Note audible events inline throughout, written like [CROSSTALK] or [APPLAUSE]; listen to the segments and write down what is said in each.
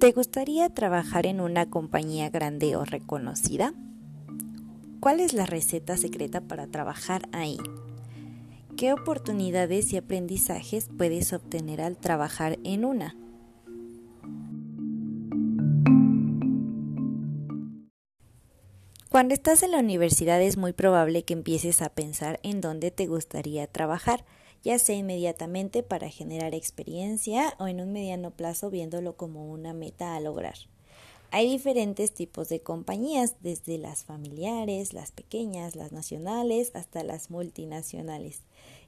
¿Te gustaría trabajar en una compañía grande o reconocida? ¿Cuál es la receta secreta para trabajar ahí? ¿Qué oportunidades y aprendizajes puedes obtener al trabajar en una? Cuando estás en la universidad es muy probable que empieces a pensar en dónde te gustaría trabajar ya sea inmediatamente para generar experiencia o en un mediano plazo viéndolo como una meta a lograr. Hay diferentes tipos de compañías, desde las familiares, las pequeñas, las nacionales, hasta las multinacionales.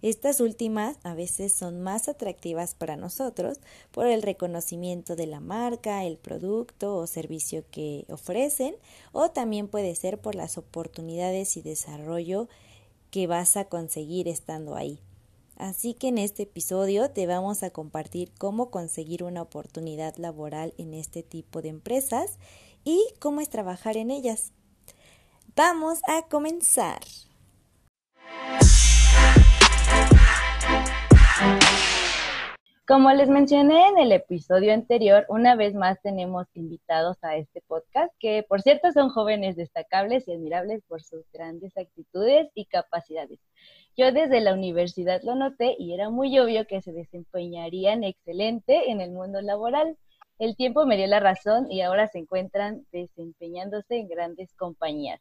Estas últimas a veces son más atractivas para nosotros por el reconocimiento de la marca, el producto o servicio que ofrecen, o también puede ser por las oportunidades y desarrollo que vas a conseguir estando ahí. Así que en este episodio te vamos a compartir cómo conseguir una oportunidad laboral en este tipo de empresas y cómo es trabajar en ellas. Vamos a comenzar. Como les mencioné en el episodio anterior, una vez más tenemos invitados a este podcast, que por cierto son jóvenes destacables y admirables por sus grandes actitudes y capacidades. Yo desde la universidad lo noté y era muy obvio que se desempeñarían excelente en el mundo laboral. El tiempo me dio la razón y ahora se encuentran desempeñándose en grandes compañías.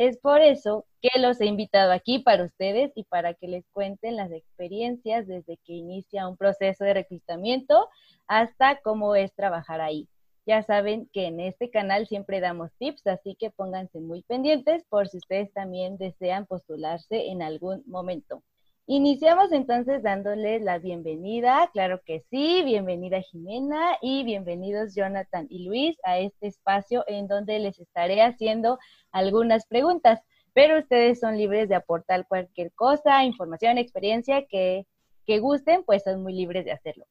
Es por eso que los he invitado aquí para ustedes y para que les cuenten las experiencias desde que inicia un proceso de reclutamiento hasta cómo es trabajar ahí. Ya saben que en este canal siempre damos tips, así que pónganse muy pendientes por si ustedes también desean postularse en algún momento. Iniciamos entonces dándoles la bienvenida, claro que sí, bienvenida Jimena y bienvenidos Jonathan y Luis a este espacio en donde les estaré haciendo algunas preguntas, pero ustedes son libres de aportar cualquier cosa, información, experiencia que, que gusten, pues son muy libres de hacerlo.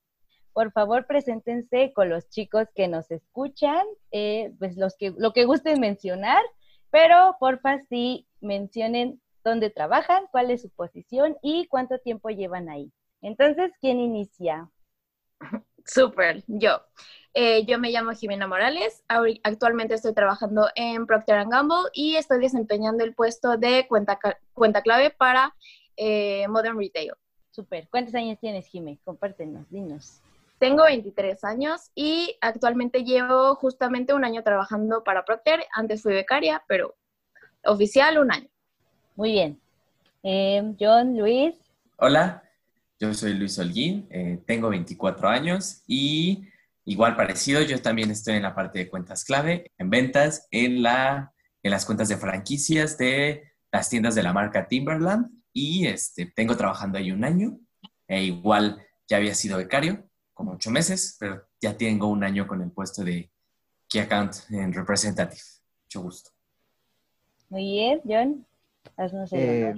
Por favor, preséntense con los chicos que nos escuchan, eh, pues los que, lo que gusten mencionar, pero porfa sí mencionen dónde trabajan, cuál es su posición y cuánto tiempo llevan ahí. Entonces, ¿quién inicia? Súper, yo. Eh, yo me llamo Jimena Morales, actualmente estoy trabajando en Procter Gamble y estoy desempeñando el puesto de cuenta, cuenta clave para eh, Modern Retail. Súper, ¿cuántos años tienes, Jimé? Compártenos, dinos. Tengo 23 años y actualmente llevo justamente un año trabajando para Procter. Antes fui becaria, pero oficial un año. Muy bien. Eh, John, Luis. Hola, yo soy Luis Holguín, eh, tengo 24 años y igual parecido, yo también estoy en la parte de cuentas clave, en ventas, en, la, en las cuentas de franquicias de las tiendas de la marca Timberland y este, tengo trabajando ahí un año. E igual ya había sido becario, como ocho meses, pero ya tengo un año con el puesto de Key Account en Representative. Mucho gusto. Muy bien, John. Eh,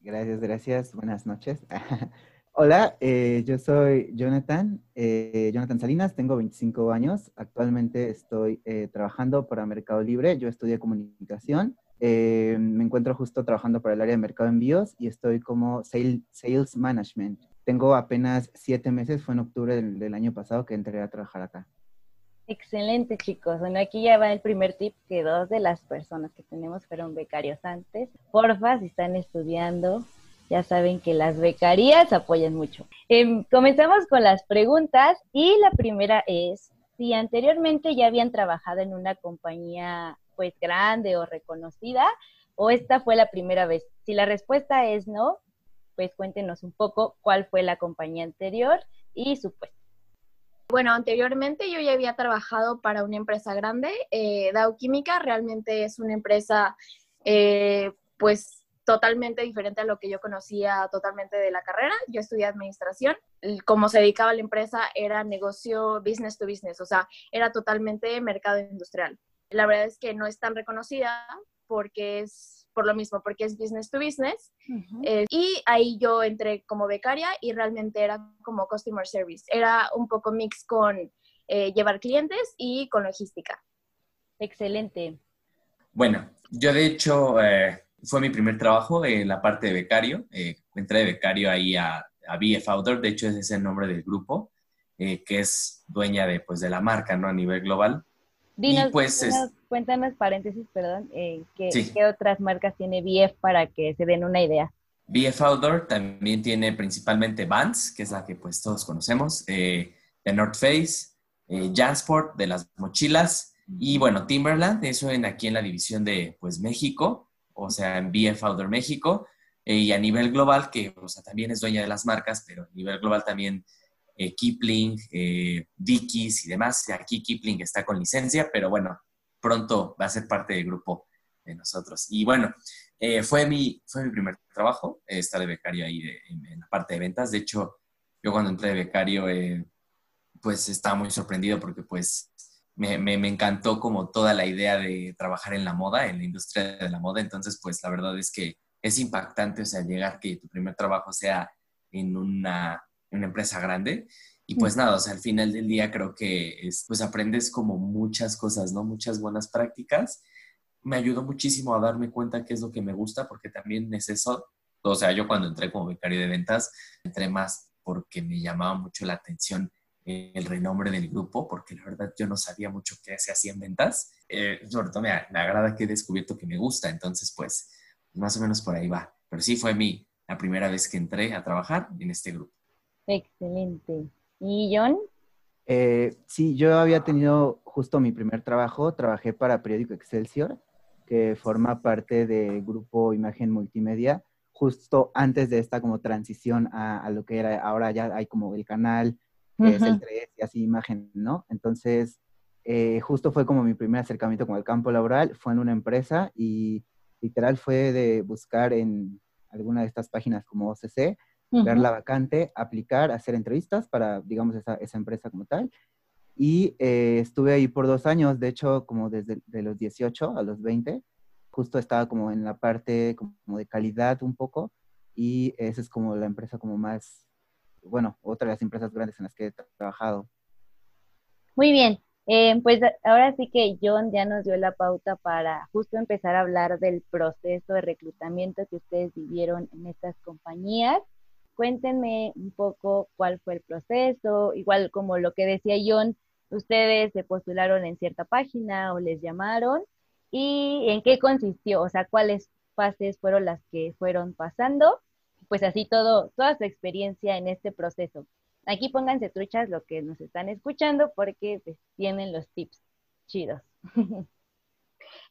gracias, gracias. Buenas noches. [LAUGHS] Hola, eh, yo soy Jonathan, eh, Jonathan Salinas, tengo 25 años. Actualmente estoy trabajando para Mercado Libre. Yo estudié comunicación. me encuentro justo trabajando para el área de mercado envíos y estoy como sales management. Tengo apenas siete meses, fue en octubre del año pasado que entré a trabajar acá. Excelente, chicos. Bueno, aquí ya va el primer tip que dos de las personas que tenemos fueron becarios antes. Porfa, si están estudiando, ya saben que las becarías apoyan mucho. Em, comenzamos con las preguntas y la primera es, si anteriormente ya habían trabajado en una compañía pues grande o reconocida o esta fue la primera vez. Si la respuesta es no, pues cuéntenos un poco cuál fue la compañía anterior y su puesto. Bueno, anteriormente yo ya había trabajado para una empresa grande, eh, Dow Química, realmente es una empresa eh, pues totalmente diferente a lo que yo conocía totalmente de la carrera. Yo estudié administración, como se dedicaba la empresa era negocio business to business, o sea, era totalmente mercado industrial. La verdad es que no es tan reconocida porque es por lo mismo, porque es business to business. Eh, y ahí yo entré como becaria y realmente era como customer service. Era un poco mix con eh, llevar clientes y con logística. Excelente. Bueno, yo de hecho eh, fue mi primer trabajo en la parte de becario. entré de becario ahí a, a BF Outdoor, de hecho ese es el nombre del grupo. eh, que es dueña de, pues, de la marca, ¿no? A nivel global. Dinos, pues, cuéntanos, paréntesis, perdón, eh, ¿qué, otras marcas tiene BF para que se den una idea? BF Outdoor también tiene principalmente Vans, que es la que pues todos conocemos, eh, de North Face, eh, Jansport, de las mochilas, y bueno, Timberland, eso en, aquí en la división de pues México, o sea, en BF Outdoor México, eh, y a nivel global, que o sea, también es dueña de las marcas, pero a nivel global también eh, Kipling, eh, y demás. Aquí Kipling está con licencia, pero bueno, pronto va a ser parte del grupo de nosotros. Y bueno, eh, fue, mi, fue mi primer trabajo, estar de becario ahí en, la parte de ventas. De hecho, yo cuando entré de becario, pues estaba muy sorprendido porque pues me, me, me, encantó como toda la idea de trabajar en la moda, en la industria de la moda. Entonces, pues la verdad es que es impactante, o sea, llegar que tu primer trabajo sea en una una empresa grande. Y pues nada, o sea, al final del día creo que es, pues aprendes como muchas cosas, ¿no? Muchas buenas prácticas. Me ayudó muchísimo a darme cuenta qué es lo que me gusta, porque también es eso. O sea, yo cuando entré como becario de ventas, entré más porque me llamaba mucho la atención el renombre del grupo, porque la verdad yo no sabía mucho qué se hacía en ventas. Eh, sobre todo me, me, agrada que he descubierto que me gusta, entonces pues más o menos por ahí va. Pero sí fue mi, la primera vez que entré a trabajar en este grupo. Excelente. ¿Y John? Eh, sí, yo había tenido justo mi primer trabajo, trabajé para Periódico Excelsior, que forma parte del grupo Imagen Multimedia, justo antes de esta como transición a, lo que era, ahora ya hay como el canal, que es el 3 y así imagen, ¿no? Entonces, eh, justo fue como mi primer acercamiento con el campo laboral, fue en una empresa y literal fue de buscar en alguna de estas páginas como OCC, ver la vacante, aplicar, hacer entrevistas para, digamos, esa, esa empresa como tal. Y eh, estuve ahí por dos años, de hecho, como desde de los 18 a los 20, justo estaba como en la parte como de calidad un poco, y esa es como la empresa como más, bueno, otra de las empresas grandes en las que he trabajado. Muy bien, eh, pues ahora sí que John ya nos dio la pauta para justo empezar a hablar del proceso de reclutamiento que ustedes vivieron en estas compañías. Cuéntenme un poco cuál fue el proceso, igual como lo que decía John, ustedes se postularon en cierta página o les llamaron y en qué consistió, o sea, cuáles fases fueron las que fueron pasando, pues así todo, toda su experiencia en este proceso. Aquí pónganse truchas lo que nos están escuchando porque pues, tienen los tips chidos. [LAUGHS]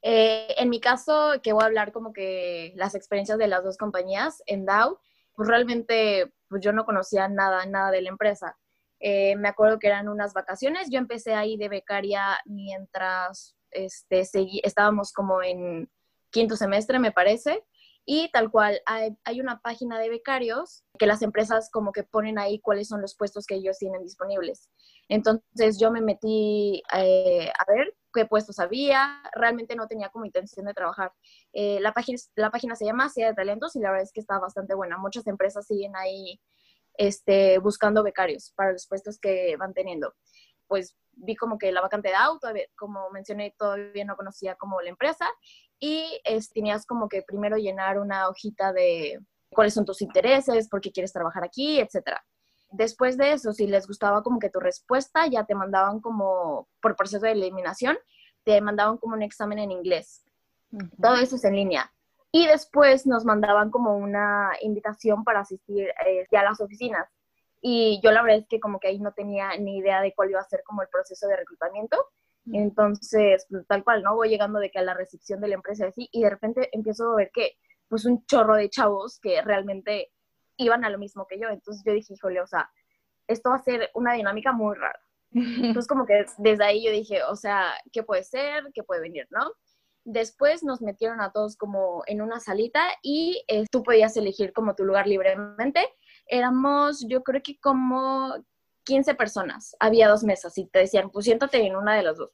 Eh, en mi caso, que voy a hablar como que las experiencias de las dos compañías, en DAO, pues realmente pues yo no conocía nada, nada de la empresa. Eh, me acuerdo que eran unas vacaciones, yo empecé ahí de becaria mientras este, seguí, estábamos como en quinto semestre, me parece, y tal cual, hay, hay, una página de becarios que las empresas como que ponen ahí cuáles son los puestos que ellos tienen disponibles. Entonces yo me metí eh, a ver qué puestos había, realmente no tenía como intención de trabajar. Eh, la, página, se llama Cia de Talentos y la verdad es que está bastante buena. Muchas empresas siguen ahí este, buscando becarios para los puestos que van teniendo. Pues vi como que la vacante de auto, como mencioné, todavía no conocía como la empresa y tenías como que primero llenar una hojita de cuáles son tus intereses, por qué quieres trabajar aquí, etcétera. Después de eso, si les gustaba como que tu respuesta, ya te mandaban como, por proceso de eliminación, te mandaban como un examen en inglés. Todo eso es en línea. Y después nos mandaban como una invitación para asistir eh, a las oficinas. Y yo la verdad es que como que ahí no tenía ni idea de cuál iba a ser como el proceso de reclutamiento. Entonces, pues, tal cual, ¿no? Voy llegando de que a la recepción de la empresa así y de repente empiezo a ver que pues un chorro de chavos que realmente iban a lo mismo que yo. Entonces yo dije, híjole, o sea, esto va a ser una dinámica muy rara. Entonces como que desde ahí yo dije, o sea, ¿qué puede ser? ¿Qué puede venir? ¿No? Después nos metieron a todos como en una salita y eh, tú podías elegir como tu lugar libremente. Éramos, yo creo que como 15 personas. Había dos mesas y te decían, pues siéntate en una de las dos.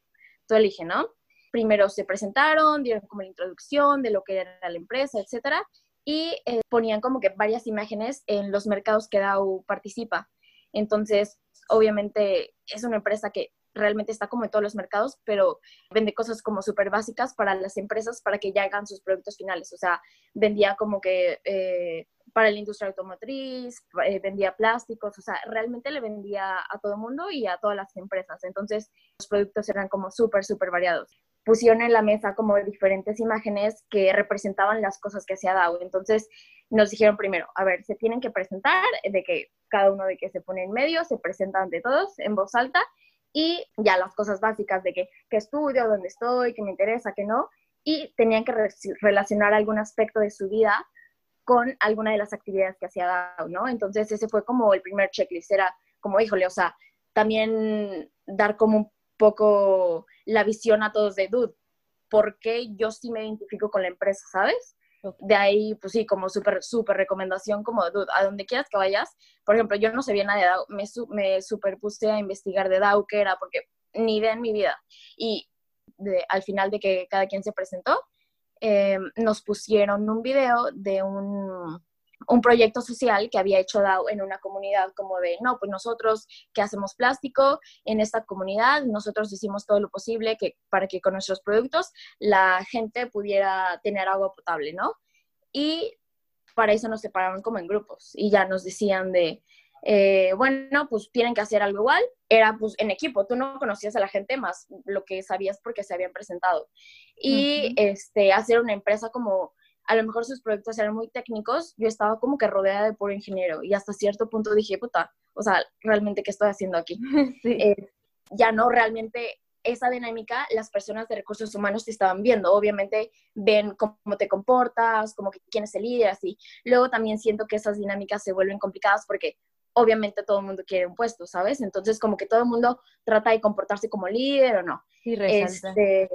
Tú elige, ¿no? Primero se presentaron, dieron como la introducción de lo que era la empresa, etcétera y eh, ponían como que varias imágenes en los mercados que DAO participa. Entonces, obviamente es una empresa que realmente está como en todos los mercados, pero vende cosas como súper básicas para las empresas para que ya hagan sus productos finales. O sea, vendía como que eh, para la industria automotriz, eh, vendía plásticos, o sea, realmente le vendía a todo el mundo y a todas las empresas. Entonces, los productos eran como súper, súper variados. Pusieron en la mesa como diferentes imágenes que representaban las cosas que hacía DAO. Entonces, nos dijeron primero, a ver, se tienen que presentar, de que cada uno de que se pone en medio, se presenta ante todos en voz alta y ya las cosas básicas de que, qué estudio, dónde estoy, qué me interesa, qué no, y tenían que relacionar algún aspecto de su vida con alguna de las actividades que hacía DAO, ¿no? Entonces ese fue como el primer checklist, era como, híjole, o sea, también dar como un poco la visión a todos de, dude, ¿por qué yo sí me identifico con la empresa, ¿sabes? De ahí, pues sí, como súper, súper recomendación, como, dude, a donde quieras que vayas. Por ejemplo, yo no sabía nada de DAO, me, me super puse a investigar de DAO qué era, porque ni idea en mi vida. Y al final de que cada quien se presentó, eh, nos pusieron un video de un, un, proyecto social que había hecho DAO en una comunidad como de, no, pues nosotros que hacemos plástico en esta comunidad, nosotros hicimos todo lo posible que, para que con nuestros productos la gente pudiera tener agua potable, ¿no? Y para eso nos separaron como en grupos y ya nos decían de, eh, bueno, pues tienen que hacer algo igual. Era pues en equipo, tú no conocías a la gente más lo que sabías porque se habían presentado. Y este, hacer una empresa como, a lo mejor sus proyectos eran muy técnicos, yo estaba como que rodeada de puro ingeniero y hasta cierto punto dije, puta, o sea, realmente, ¿qué estoy haciendo aquí? [LAUGHS] Eh, ya no, realmente esa dinámica las personas de recursos humanos te estaban viendo. Obviamente ven cómo te comportas, como que quién es el líder, así. Luego también siento que esas dinámicas se vuelven complicadas porque obviamente todo el mundo quiere un puesto, ¿sabes? Entonces, como que todo el mundo trata de comportarse como líder o no. Sí, este,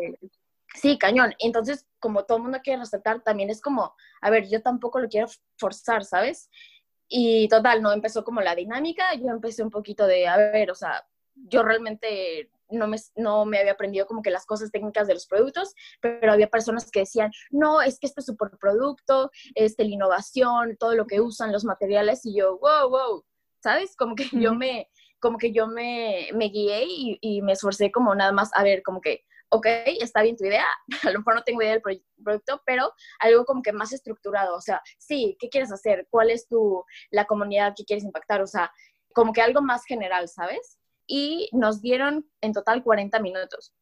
sí, cañón. Entonces, como todo el mundo quiere resaltar, también es como, a ver, yo tampoco lo quiero forzar, ¿sabes? Y total, no empezó como la dinámica, yo empecé un poquito de, a ver, o sea, yo realmente no me, no me había aprendido como que las cosas técnicas de los productos, pero había personas que decían, no, es que este es super producto, este, la innovación, todo lo que usan, los materiales, y yo, wow, wow, ¿sabes? Como que yo me, como que yo me, me guié y, y, me esforcé como nada más a ver, como que, ok, está bien tu idea, [LAUGHS] a lo mejor no tengo idea del producto, pero algo como que más estructurado, o sea, sí, ¿qué quieres hacer? ¿Cuál es tu, la comunidad que quieres impactar? O sea, como que algo más general, ¿sabes? Y nos dieron en total 40 minutos.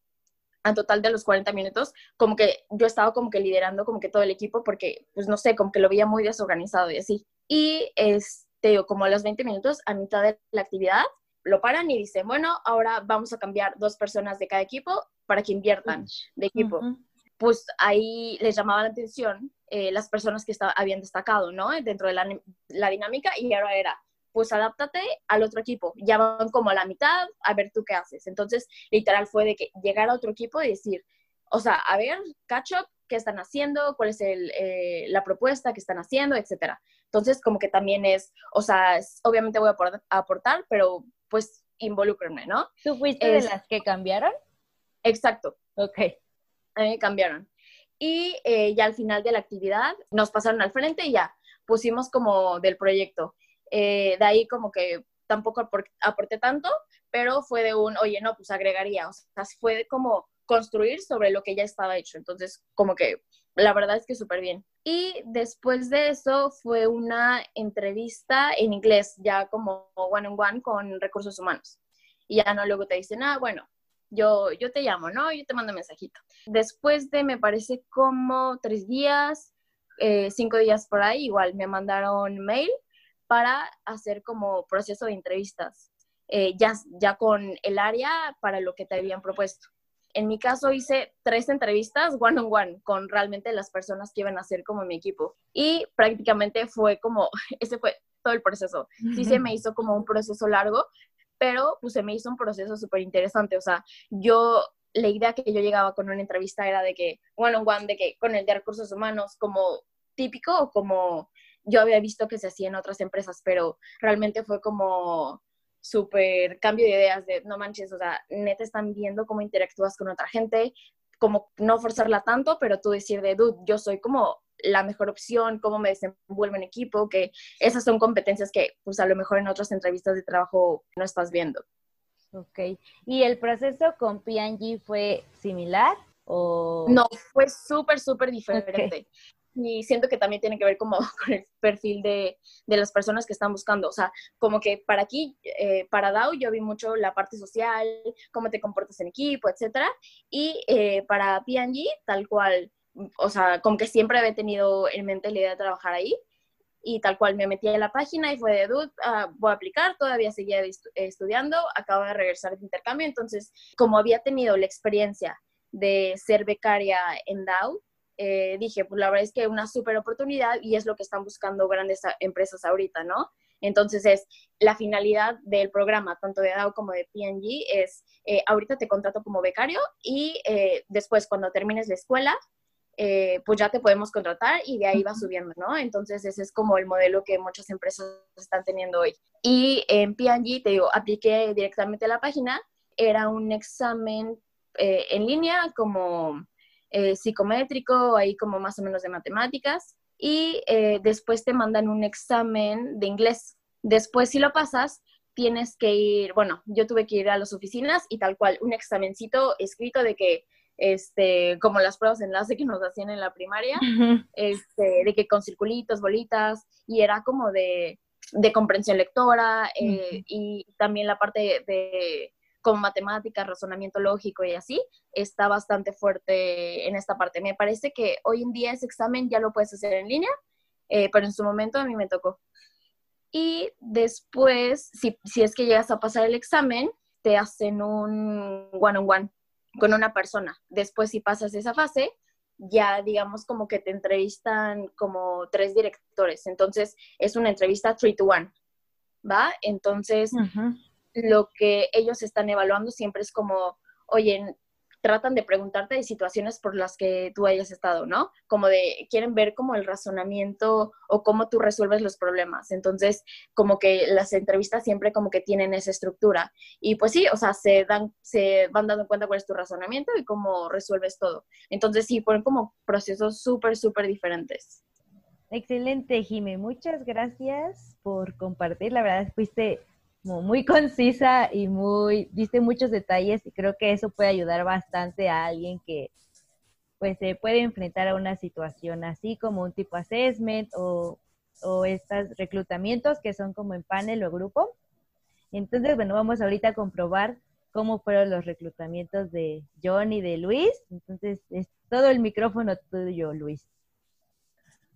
En total de los 40 minutos, como que yo estaba como que liderando como que todo el equipo porque, pues no sé, como que lo veía muy desorganizado y así. Y es, te digo, como a los 20 minutos, a mitad de la actividad, lo paran y dicen, bueno, ahora vamos a cambiar dos personas de cada equipo para que inviertan de equipo. Pues ahí les llamaba la atención eh, las personas que habían destacado, ¿no? Dentro de la, la, dinámica y ahora era, pues adáptate al otro equipo. Ya van como a la mitad, a ver tú qué haces. Entonces, literal fue de que llegar a otro equipo y decir, o sea, a ver, catch up, qué están haciendo, cuál es el, eh, la propuesta que están haciendo, etcétera. Entonces, como que también es, o sea, obviamente voy a aportar, pero pues involúcrenme, ¿no? ¿Tú fuiste de las que cambiaron? Exacto. Ok. Cambiaron. Y eh, ya al final de la actividad nos pasaron al frente y ya pusimos como del proyecto. Eh, de ahí como que tampoco aporté tanto, pero fue de un, oye, no, pues agregaría. O sea, fue como construir sobre lo que ya estaba hecho. Entonces, como que la verdad es que súper bien. Y después de eso fue una entrevista en inglés, ya como one on one con recursos humanos. Y ya no luego te dicen, ah, bueno, yo, yo te llamo, ¿no? Yo te mando un mensajito. Después de, me parece como tres días, eh, cinco días por ahí, igual me mandaron mail para hacer como proceso de entrevistas, eh, ya, ya con el área para lo que te habían propuesto en mi caso hice tres entrevistas one on one con realmente las personas que iban a ser como mi equipo. Y prácticamente fue como, [LAUGHS] ese fue todo el proceso. Sí se me [LAUGHS] hizo como un proceso largo, pero pues se me hizo un proceso súper interesante. O sea, yo, la idea que yo llegaba con una entrevista era de que one on one, de que con el de recursos humanos como típico o como yo había visto que se hacía en otras empresas, pero realmente fue como súper cambio de ideas de, no manches, o sea, neta están viendo cómo interactúas con otra gente, como no forzarla tanto, pero tú decir de, dude, yo soy como la mejor opción, cómo me desenvuelvo en equipo, que esas son competencias que pues a lo mejor en otras entrevistas de trabajo no estás viendo. Ok, ¿y el proceso con P&G fue similar o...? No, fue súper, súper diferente. Y siento que también tiene que ver como [LAUGHS] con el perfil de, de las personas que están buscando. O sea, como que para aquí, eh, para DAO, yo vi mucho la parte social, cómo te comportas en equipo, etcétera. Y eh, para PNG, tal cual, o sea, como que siempre había tenido en mente la idea de trabajar ahí. Y tal cual me metí en la página y fue de, dude, ah, voy a aplicar, todavía seguía estudiando, acabo de regresar de intercambio. Entonces, como había tenido la experiencia de ser becaria en DAO, eh, dije, pues la verdad es que una súper oportunidad y es lo que están buscando grandes empresas ahorita, ¿no? Entonces es la finalidad del programa, tanto de DAO como de PNG, es eh, ahorita te contrato como becario y eh, después cuando termines la escuela, pues ya te podemos contratar y de ahí va subiendo, ¿no? Entonces ese es como el modelo que muchas empresas están teniendo hoy. Y en PNG, te digo, apliqué directamente a la página, era un examen en línea como eh, psicométrico, ahí como más o menos de matemáticas, y eh, después te mandan un examen de inglés. Después, si lo pasas, tienes que ir, bueno, yo tuve que ir a las oficinas y tal cual, un examencito escrito de que, este, como las pruebas de enlace que nos hacían en la primaria, este, de que con circulitos, bolitas, y era como de, de comprensión lectora eh, y también la parte de con matemáticas, razonamiento lógico y así, está bastante fuerte en esta parte. Me parece que hoy en día ese examen ya lo puedes hacer en línea, eh, pero en su momento a mí me tocó. Y después, si, si es que llegas a pasar el examen, te hacen un one-on-one con una persona. Después, si pasas esa fase, ya digamos como que te entrevistan como tres directores. Entonces, es una entrevista three to one, ¿va? Entonces, lo que ellos están evaluando siempre es como, oye, tratan de preguntarte de situaciones por las que tú hayas estado, ¿no? Como de, quieren ver como el razonamiento o cómo tú resuelves los problemas. Entonces, como que las entrevistas siempre como que tienen esa estructura. Y pues sí, o sea, se, dan, se van dando cuenta cuál es tu razonamiento y cómo resuelves todo. Entonces, sí, ponen como procesos súper, súper diferentes. Excelente, Jime. Muchas gracias por compartir. La verdad, fuiste muy concisa y muy, diste muchos detalles y creo que eso puede ayudar bastante a alguien que pues se puede enfrentar a una situación así como un tipo assessment o, o estos reclutamientos que son como en panel o grupo. Entonces, bueno, vamos ahorita a comprobar cómo fueron los reclutamientos de John y de Luis. Entonces, es todo el micrófono tuyo, Luis.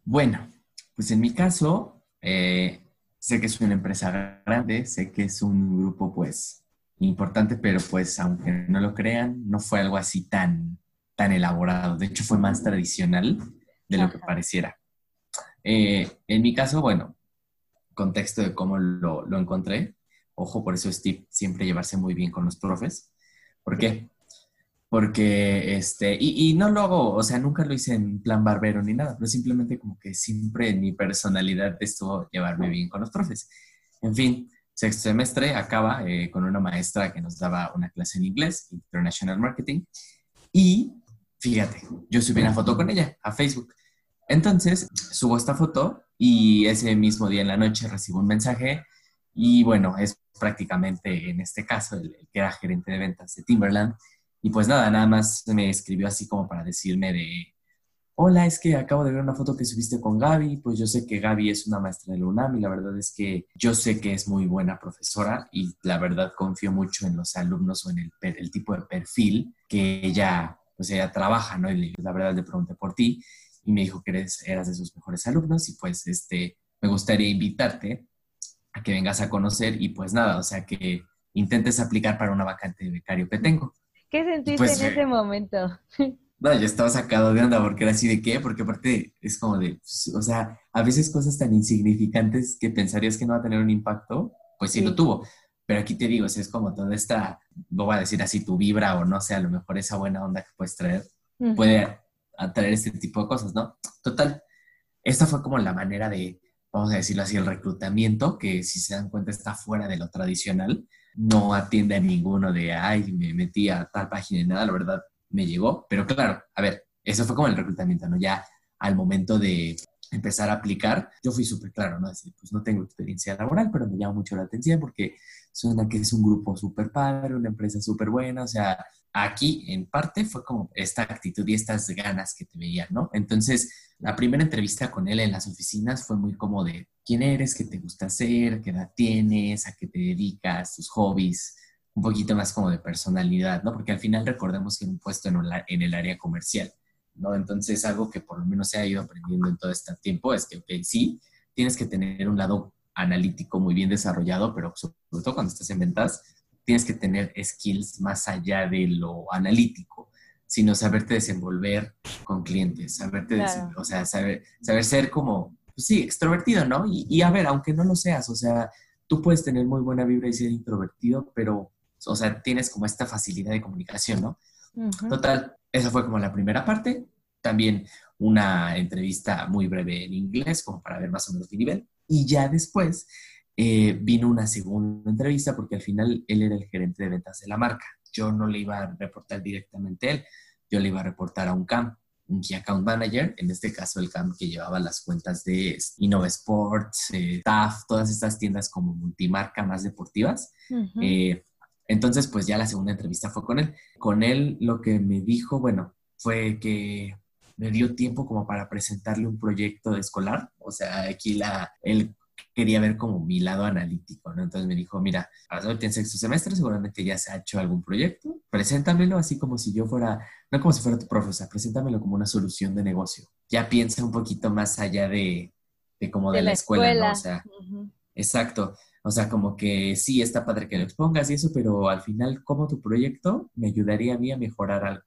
Bueno, pues en mi caso, eh, Sé que es una empresa grande, sé que es un grupo pues importante, pero pues aunque no lo crean, no fue algo así tan, tan elaborado. De hecho, fue más tradicional de lo que pareciera. Eh, en mi caso, bueno, contexto de cómo lo, lo encontré. Ojo, por eso es siempre llevarse muy bien con los profes. ¿Por qué? Porque, este, y, y, no lo hago, o sea, nunca lo hice en plan barbero ni nada, pero simplemente como que siempre mi personalidad estuvo llevarme bien con los profes. En fin, sexto semestre acaba eh, con una maestra que nos daba una clase en inglés, International Marketing, y fíjate, yo subí una foto con ella a Facebook. Entonces, subo esta foto y ese mismo día en la noche recibo un mensaje y bueno, es prácticamente en este caso el, el que era gerente de ventas de Timberland y pues nada, nada más me escribió así como para decirme de, hola, es que acabo de ver una foto que subiste con Gaby, pues yo sé que Gaby es una maestra de la UNAM y la verdad es que yo sé que es muy buena profesora y la verdad confío mucho en los alumnos o en el, el tipo de perfil que ella, pues ella trabaja, ¿no? Y la verdad le pregunté por ti y me dijo que eres, eras de sus mejores alumnos y pues este, me gustaría invitarte a que vengas a conocer y pues nada, o sea que intentes aplicar para una vacante de becario que tengo. ¿Qué sentiste pues, en ese momento? [LAUGHS] No, yo estaba sacado de onda porque era así de qué, porque aparte es como de, pues, o sea, a veces cosas tan insignificantes que pensarías que no va a tener un impacto, pues sí, lo tuvo. Pero aquí te digo, es como toda esta, no voy a decir así, tu vibra o no sé, a lo mejor esa buena onda que puedes traer puede atraer este tipo de cosas, ¿no? Total, esta fue como la manera de, vamos a decirlo así, el reclutamiento, que si se dan cuenta está fuera de lo tradicional, no atiende a ninguno de, ay, me metí a tal página y nada, la verdad me llegó. Pero claro, a ver, eso fue como el reclutamiento, ¿no? Ya al momento de, empezar a aplicar, yo fui súper claro, ¿no? Decir, pues no tengo experiencia laboral, pero me llama mucho la atención porque suena que es un grupo súper padre, una empresa súper buena, o sea, aquí en parte fue como esta actitud y estas ganas que te veían, ¿no? Entonces, la primera entrevista con él en las oficinas fue muy como de quién eres, qué te gusta hacer, qué edad tienes, a qué te dedicas, tus hobbies, un poquito más como de personalidad, ¿no? Porque al final recordemos que un puesto en, en el área comercial ¿no? Entonces, algo que por lo menos se ha ido aprendiendo en todo este tiempo es que, ok, sí, tienes que tener un lado analítico muy bien desarrollado, pero sobre todo cuando estás en ventas, tienes que tener skills más allá de lo analítico, sino saberte desenvolver con clientes, saberte, o sea, saber, saber ser como, pues sí, extrovertido, ¿no? Y, y, a ver, aunque no lo seas, o sea, tú puedes tener muy buena vibra y ser introvertido, pero, o sea, tienes como esta facilidad de comunicación, ¿no? Total, esa fue como la primera parte. También una entrevista muy breve en inglés, como para ver más o menos mi nivel. Y ya después eh, vino una segunda entrevista porque al final él era el gerente de ventas de la marca. Yo no le iba a reportar directamente a él, yo le iba a reportar a un CAM, un Key Account Manager, en este caso el CAM que llevaba las cuentas de Innova Sports, eh, TAF, todas estas tiendas como multimarca más deportivas. Entonces, pues ya la segunda entrevista fue con él. Con él lo que me dijo, bueno, fue que me dio tiempo como para presentarle un proyecto de escolar. O sea, aquí la, él quería ver como mi lado analítico, ¿no? Entonces me dijo, mira, ahora en sexto semestre seguramente ya se ha hecho algún proyecto, preséntamelo así como si yo fuera, no como si fuera tu profesor, preséntamelo como una solución de negocio. Ya piensa un poquito más allá de, de como de, la, escuela, ¿no? O sea, exacto. O sea, como que sí, está padre que lo expongas y eso, pero al final, como tu proyecto me ayudaría a mí a mejorar algo.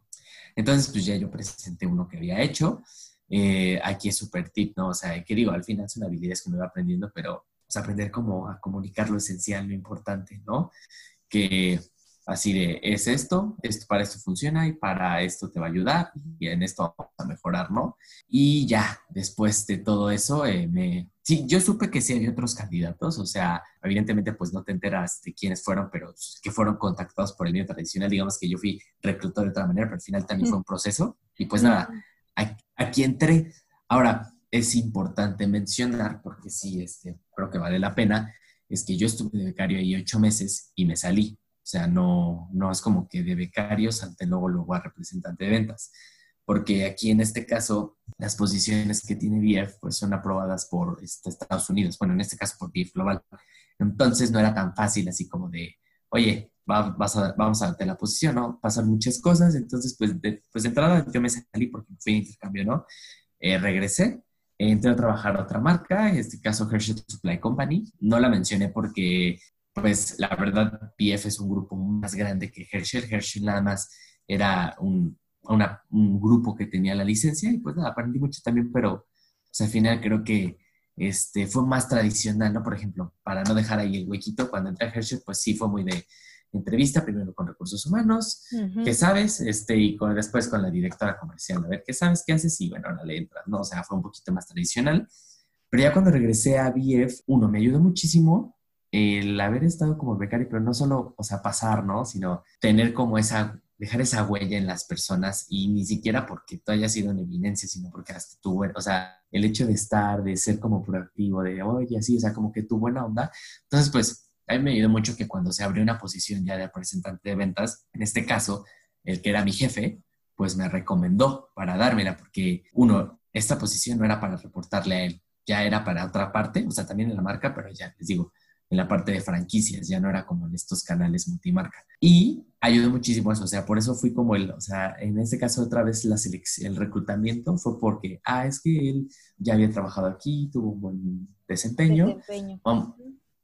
Entonces, pues ya yo presenté uno que había hecho. Eh, aquí es súper tip, ¿no? O sea, que digo, al final son habilidades que me va aprendiendo, pero pues, aprender cómo a comunicar lo esencial, lo importante, ¿no? Que así de, es esto, esto, para esto funciona y para esto te va a ayudar y en esto vamos a mejorar, ¿no? Y ya, después de todo eso, eh, me... Sí, yo supe que sí había otros candidatos, o sea, evidentemente pues no te enteras de quiénes fueron, pero que fueron contactados por el medio tradicional, digamos que yo fui reclutado de otra manera, pero al final también fue un proceso y pues nada, aquí entré. Ahora, es importante mencionar, porque sí, este, creo que vale la pena, es que yo estuve de becario ahí ocho meses y me salí. O sea, no, no es como que de becario salte luego luego a representante de ventas, porque aquí en este caso las posiciones que tiene BF pues son aprobadas por este, Estados Unidos, bueno, en este caso por BF Global. Entonces no era tan fácil así como de, oye, vas a, vamos a darte la posición, ¿no? Pasan muchas cosas, entonces pues de, pues de entrada yo me salí porque fui a intercambio, ¿no? Eh, regresé, entré a trabajar a otra marca, en este caso Hershey Supply Company. No la mencioné porque pues la verdad, PF es un grupo más grande que Herschel. Herschel nada más era un, un grupo que tenía la licencia y pues nada, aprendí mucho también, pero pues, al final creo que este, fue más tradicional, ¿no? Por ejemplo, para no dejar ahí el huequito, cuando entré a Herschel, pues sí fue muy de entrevista, primero con recursos humanos, ¿qué sabes? Este, y con, después con la directora comercial, a ver, ¿qué sabes? ¿Qué haces? Y bueno, ahora le entras, ¿no? O sea, fue un poquito más tradicional. Pero ya cuando regresé a BF, uno, me ayudó muchísimo el haber estado como becario, pero no solo, o sea, pasar, ¿no? Sino tener como esa, dejar esa huella en las personas y ni siquiera porque tú hayas sido en eminencia, sino porque hasta tú, o sea, el hecho de estar, de ser como proactivo, de, oye, así, o sea, como que tu buena onda. Entonces, pues, a mí me ayudó mucho que cuando se abrió una posición ya de representante de ventas, en este caso, el que era mi jefe, pues me recomendó para dármela, porque uno, esta posición no era para reportarle a él, ya era para otra parte, o sea, también en la marca, pero ya les digo, en la parte de franquicias, ya no era como en estos canales multimarca. Y ayudó muchísimo eso, o sea, por eso fui como el, o sea, en este caso otra vez la el reclutamiento fue porque, ah, es que él ya había trabajado aquí, tuvo un buen desempeño.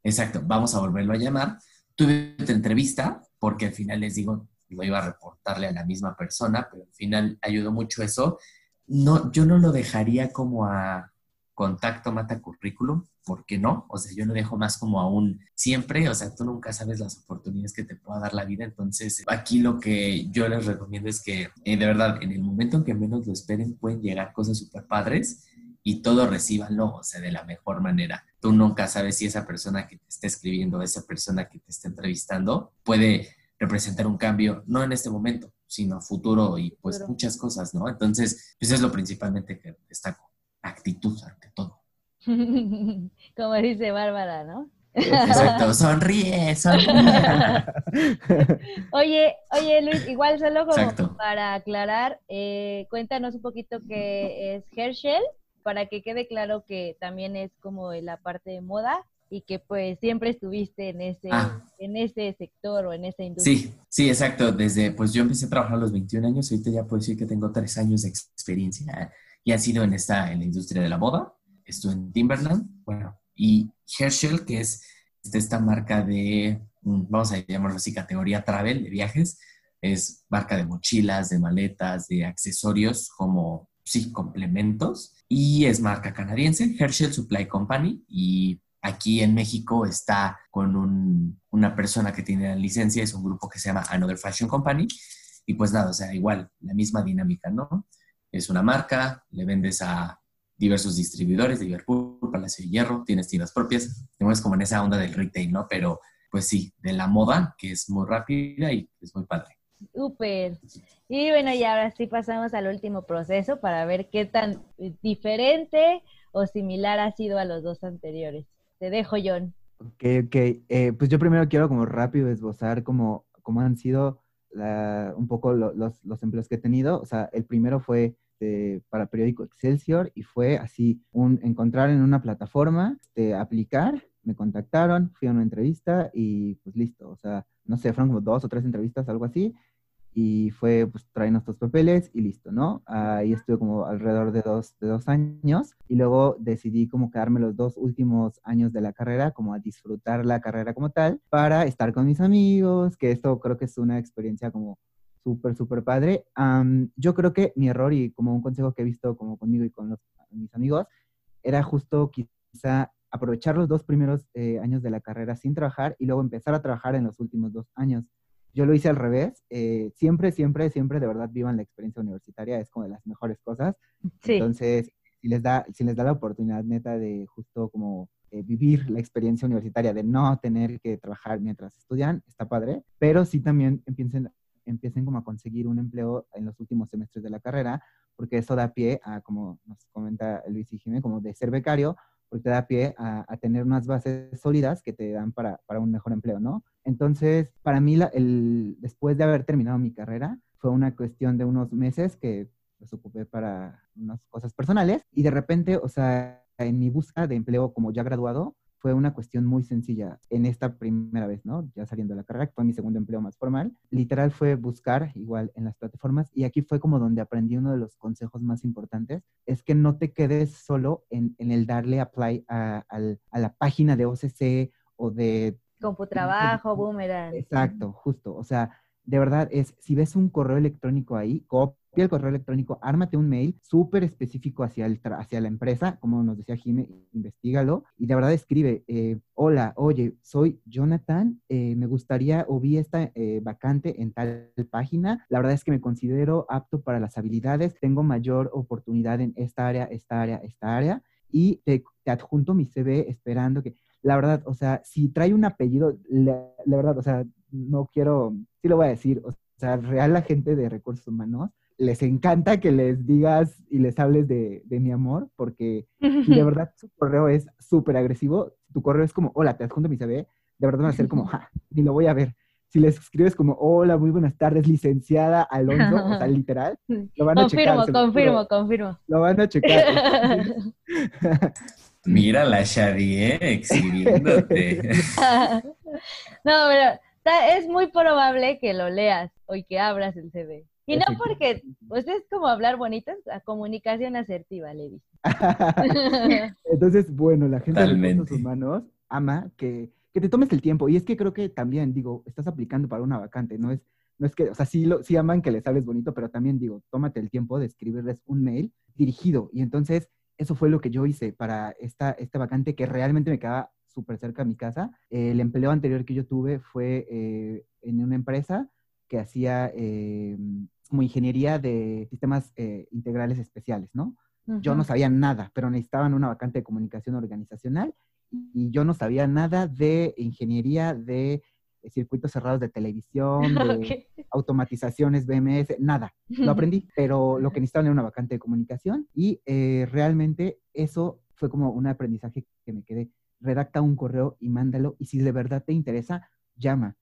Exacto, vamos a volverlo a llamar. Tuve otra entrevista, porque al final les digo, lo iba a reportarle a la misma persona, pero al final ayudó mucho eso. No, yo no lo dejaría como a contacto mata currículum, ¿por qué no? O sea, yo lo dejo más como aún siempre, o sea, tú nunca sabes las oportunidades que te pueda dar la vida, entonces aquí lo que yo les recomiendo es que eh, de verdad, en el momento en que menos lo esperen, pueden llegar cosas súper padres y todo recíbanlo, o sea, de la mejor manera. Tú nunca sabes si esa persona que te está escribiendo, esa persona que te está entrevistando, puede representar un cambio, no en este momento, sino a futuro y pues muchas cosas, ¿no? Entonces, eso es lo principalmente que destaco. actitud ante todo. [LAUGHS] Como dice Bárbara, ¿no? Exacto, [LAUGHS] sonríe, sonríe. [LAUGHS] oye, oye Luis, igual solo como para aclarar, eh, cuéntanos un poquito qué es Herschel, para que quede claro que también es como la parte de moda y que pues siempre estuviste en ese, ah. en ese sector o en esa industria. Sí, sí, exacto. Desde, pues yo empecé a trabajar a los 21 años, ahorita ya puedo decir que tengo tres años de experiencia y ha sido en esta, en la industria de la moda. Estuve en Timberland, bueno, y Herschel, que es esta marca de, vamos a llamarlo así, categoría travel, de viajes, es marca de mochilas, de maletas, de accesorios como, sí, complementos, y es marca canadiense, Herschel Supply Company, y aquí en México está con una persona que tiene la licencia, es un grupo que se llama Another Fashion Company, y pues nada, o sea, igual, la misma dinámica, ¿no? Es una marca, le vendes a diversos distribuidores de Liverpool, Palacio de Hierro, tienes tiendas propias, te como en esa onda del retail, ¿no? Pero pues sí, de la moda, que es muy rápida y es muy padre. Súper. Y bueno, y ahora sí pasamos al último proceso para ver qué tan diferente o similar ha sido a los dos anteriores. Te dejo, John. Ok, ok. Eh, pues yo primero quiero como rápido esbozar cómo, cómo han sido un poco los, los empleos que he tenido. O sea, el primero fue para periódico Excelsior y fue así, un encontrar en una plataforma, este, aplicar, me contactaron, fui a una entrevista y pues listo, o sea, no sé, fueron como dos o tres entrevistas, algo así, y fue pues traer nuestros papeles y listo, ¿no? Ahí estuve como alrededor de dos, de dos años y luego decidí como quedarme los dos últimos años de la carrera, como a disfrutar la carrera como tal, para estar con mis amigos, que esto creo que es una experiencia como súper, súper padre. yo creo que mi error y como un consejo que he visto como conmigo y con mis amigos, era justo quizá aprovechar los dos primeros eh, años de la carrera sin trabajar y luego empezar a trabajar en los últimos dos años. Yo lo hice al revés. Eh, siempre, siempre, siempre de verdad vivan la experiencia universitaria. Es como de las mejores cosas. Entonces, si les, da, si les da la oportunidad neta de justo como eh, vivir la experiencia universitaria, de no tener que trabajar mientras estudian, está padre. Pero sí también empiecen empiecen como a conseguir un empleo en los últimos semestres de la carrera, porque eso da pie a, como nos comenta Luis y Jiménez, como de ser becario, porque te da pie a, tener unas bases sólidas que te dan para, para, un mejor empleo, ¿no? Entonces, para mí, el, después de haber terminado mi carrera, fue una cuestión de unos meses que los ocupé para unas cosas personales y de repente, o sea, en mi búsqueda de empleo como ya graduado, fue una cuestión muy sencilla en esta primera vez, ¿no? Ya saliendo de la carrera, que fue mi segundo empleo más formal. Literal fue buscar igual en las plataformas y aquí fue como donde aprendí uno de los consejos más importantes, es que no te quedes solo en, el darle apply a, a la página de OCC o de... Computrabajo, [LAUGHS] Boomerang. Exacto, justo. O sea, de verdad es, si ves un correo electrónico ahí, copia el correo electrónico, ármate un mail súper específico hacia, el hacia la empresa, como nos decía Jimé, investigalo y de verdad escribe, eh, hola, oye, soy Jonathan, eh, me gustaría o vi esta eh, vacante en tal página, la verdad es que me considero apto para las habilidades, tengo mayor oportunidad en esta área, esta área, esta área y te, adjunto mi CV esperando que, la verdad, o sea, si trae un apellido, la, la verdad, o sea, no quiero, sí lo voy a decir, o sea, real la gente de recursos humanos les encanta que les digas y les hables de, mi amor, porque de verdad su correo es súper agresivo. Tu correo es como, hola, te adjunto mi CV, de verdad van a ser como, ja, ni lo voy a ver. Si les escribes como, hola, muy buenas tardes, licenciada Alonso, o sea, [LAUGHS] literal, lo van a checar. Confirmo, confirmo, confirmo. Lo van a checar. [LAUGHS] Mira la Shadi, exhibiéndote. [LAUGHS] no, pero es muy probable que lo leas o que abras el CV. Y no porque, pues es como hablar bonito, la comunicación asertiva, le dice. [LAUGHS] Entonces, bueno, la gente de los humanos ama que, que, te tomes el tiempo. Y es que creo que también, digo, estás aplicando para una vacante, no es, no es que, o sea, sí, lo, sí aman que les hables bonito, pero también digo, tómate el tiempo de escribirles un mail dirigido. Y entonces, eso fue lo que yo hice para esta, esta vacante que realmente me quedaba súper cerca de mi casa. el empleo anterior que yo tuve fue eh, en una empresa que hacía eh, como ingeniería de sistemas eh, integrales especiales, ¿no? Yo no sabía nada, pero necesitaban una vacante de comunicación organizacional y yo no sabía nada de ingeniería de circuitos cerrados de televisión, [LAUGHS] de automatizaciones, BMS, nada. Lo [LAUGHS] aprendí, pero lo que necesitaba era una vacante de comunicación y eh, realmente eso fue como un aprendizaje que me quedé. Redacta un correo y mándalo y si de verdad te interesa, llama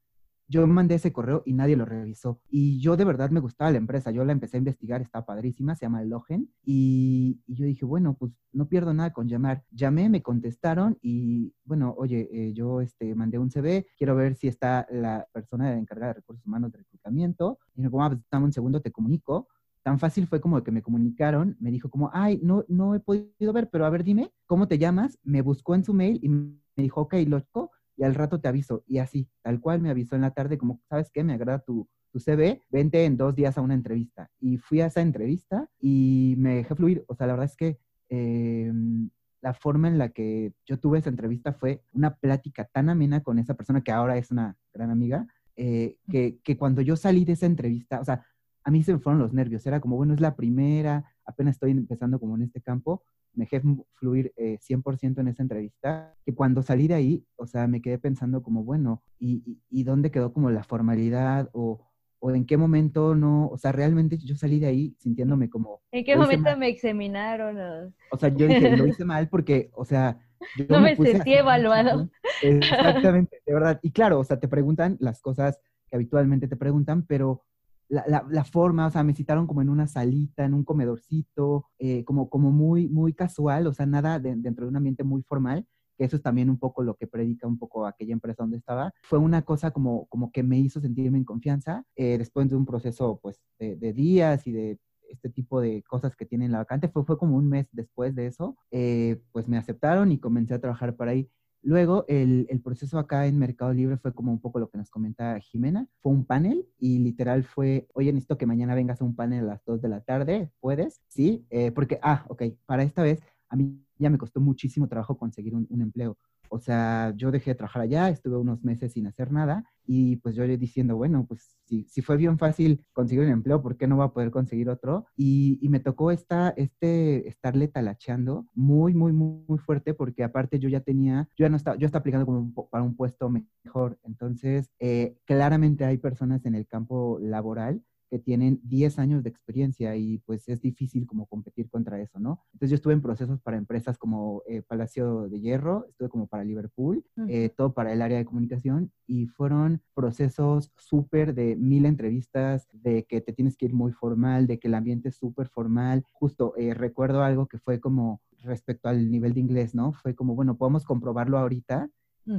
yo mandé ese correo y nadie lo revisó. Y yo de verdad me gustaba la empresa. Yo la empecé a investigar, está padrísima, se llama Logen. Y, y yo dije, bueno, pues no pierdo nada con llamar. Llamé, me contestaron y, bueno, oye, eh, yo este, mandé un CV, quiero ver si está la persona encargada de recursos humanos de reclutamiento. Y me dijo, ah, pues dame un segundo, te comunico. Tan fácil fue como que me comunicaron, me dijo como, ay, no, no he podido ver, pero a ver, dime, ¿cómo te llamas? Me buscó en su mail y me dijo, ok, loco, y al rato te aviso. Y así, tal cual me avisó en la tarde, como, ¿sabes qué? Me agrada tu, tu CV, vente en dos días a una entrevista. Y fui a esa entrevista y me dejé fluir. O sea, la verdad es que em, la forma en la que yo tuve esa entrevista fue una plática tan amena con esa persona que ahora es una gran amiga, eh, que, que cuando yo salí de esa entrevista, o sea, a mí se me fueron los nervios. Era como, bueno, es la primera, apenas estoy empezando como en este campo, me dejé fluir 100% eh, en esa entrevista, que cuando salí de ahí, o sea, me quedé pensando como, bueno, ¿y, y, dónde quedó como la formalidad o, o, en qué momento no? O sea, realmente yo salí de ahí sintiéndome como... ¿En qué momento me examinaron? O... sea, yo dije, lo hice [LAUGHS] mal porque, o sea... no me, sentí evaluado. Exactamente, de verdad. Y claro, o sea, te preguntan las cosas que habitualmente te preguntan, pero la, la, forma, o sea, me citaron como en una salita, en un comedorcito, eh, como, como muy, muy casual, o sea, nada dentro de un ambiente muy formal, que eso es también un poco lo que predica un poco aquella empresa donde estaba. Fue una cosa como, como que me hizo sentirme en confianza, eh, después de un proceso, pues, de, días y de este tipo de cosas que tienen la vacante, fue, fue como un mes después de eso, eh, pues me aceptaron y comencé a trabajar por ahí. Luego, el, proceso acá en Mercado Libre fue como un poco lo que nos comenta Jimena. Fue un panel y literal fue, oye, necesito que mañana vengas a un panel a las 2 de la tarde. ¿Puedes? Sí, eh, porque, ah, ok, para esta vez a mí ya me costó muchísimo trabajo conseguir un empleo. O sea, yo dejé de trabajar allá, estuve unos meses sin hacer nada y pues yo diciendo, bueno, pues si, si fue bien fácil conseguir un empleo, ¿por qué no va a poder conseguir otro? Y, y me tocó esta, este, estarle talacheando muy, muy, muy, muy fuerte porque aparte yo ya tenía, yo ya no estaba, yo estaba aplicando como para un puesto mejor. Entonces, eh, claramente hay personas en el campo laboral que tienen 10 años de experiencia y pues es difícil como competir contra eso, ¿no? Entonces yo estuve en procesos para empresas como eh, Palacio de Hierro, estuve como para Liverpool, eh, todo para el área de comunicación y fueron procesos súper de mil entrevistas, de que te tienes que ir muy formal, de que el ambiente es súper formal. Justo eh, recuerdo algo que fue como respecto al nivel de inglés, ¿no? Fue como, bueno, podemos comprobarlo ahorita.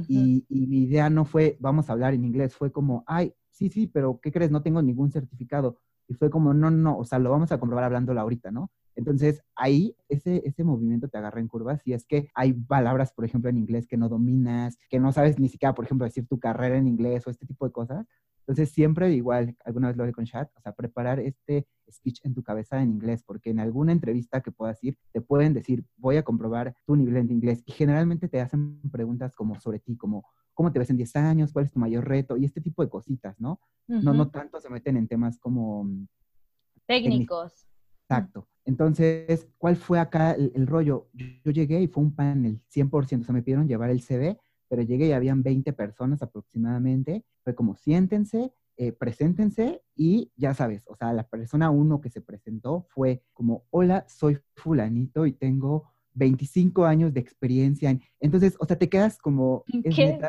y, y mi idea no fue, vamos a hablar en inglés, fue como, ay, sí, sí, pero ¿qué crees? No tengo ningún certificado. Y fue como, no, no, o sea, lo vamos a comprobar hablándolo ahorita, ¿no? Entonces, ahí ese, ese movimiento te agarra en curvas y es que hay palabras, por ejemplo, en inglés que no dominas, que no sabes ni siquiera, por ejemplo, decir tu carrera en inglés o este tipo de cosas. Entonces, siempre igual, alguna vez lo hablé con chat, o sea, preparar este speech en tu cabeza en inglés, porque en alguna entrevista que puedas ir, te pueden decir, voy a comprobar tu nivel de inglés. Y generalmente te hacen preguntas como sobre ti, como, ¿cómo te ves en 10 años? ¿Cuál es tu mayor reto? Y este tipo de cositas, ¿no? No, no tanto se meten en temas como... Mm, técnicos. Exacto. Entonces, ¿cuál fue acá el, rollo? Yo, llegué y fue un panel 100%, o sea, me pidieron llevar el CV pero llegué y habían 20 personas aproximadamente. Fue como, siéntense, eh, preséntense y ya sabes, o sea, la persona uno que se presentó fue como, hola, soy fulanito y tengo 25 años de experiencia. En... Entonces, o sea, te quedas como, ¿Qué?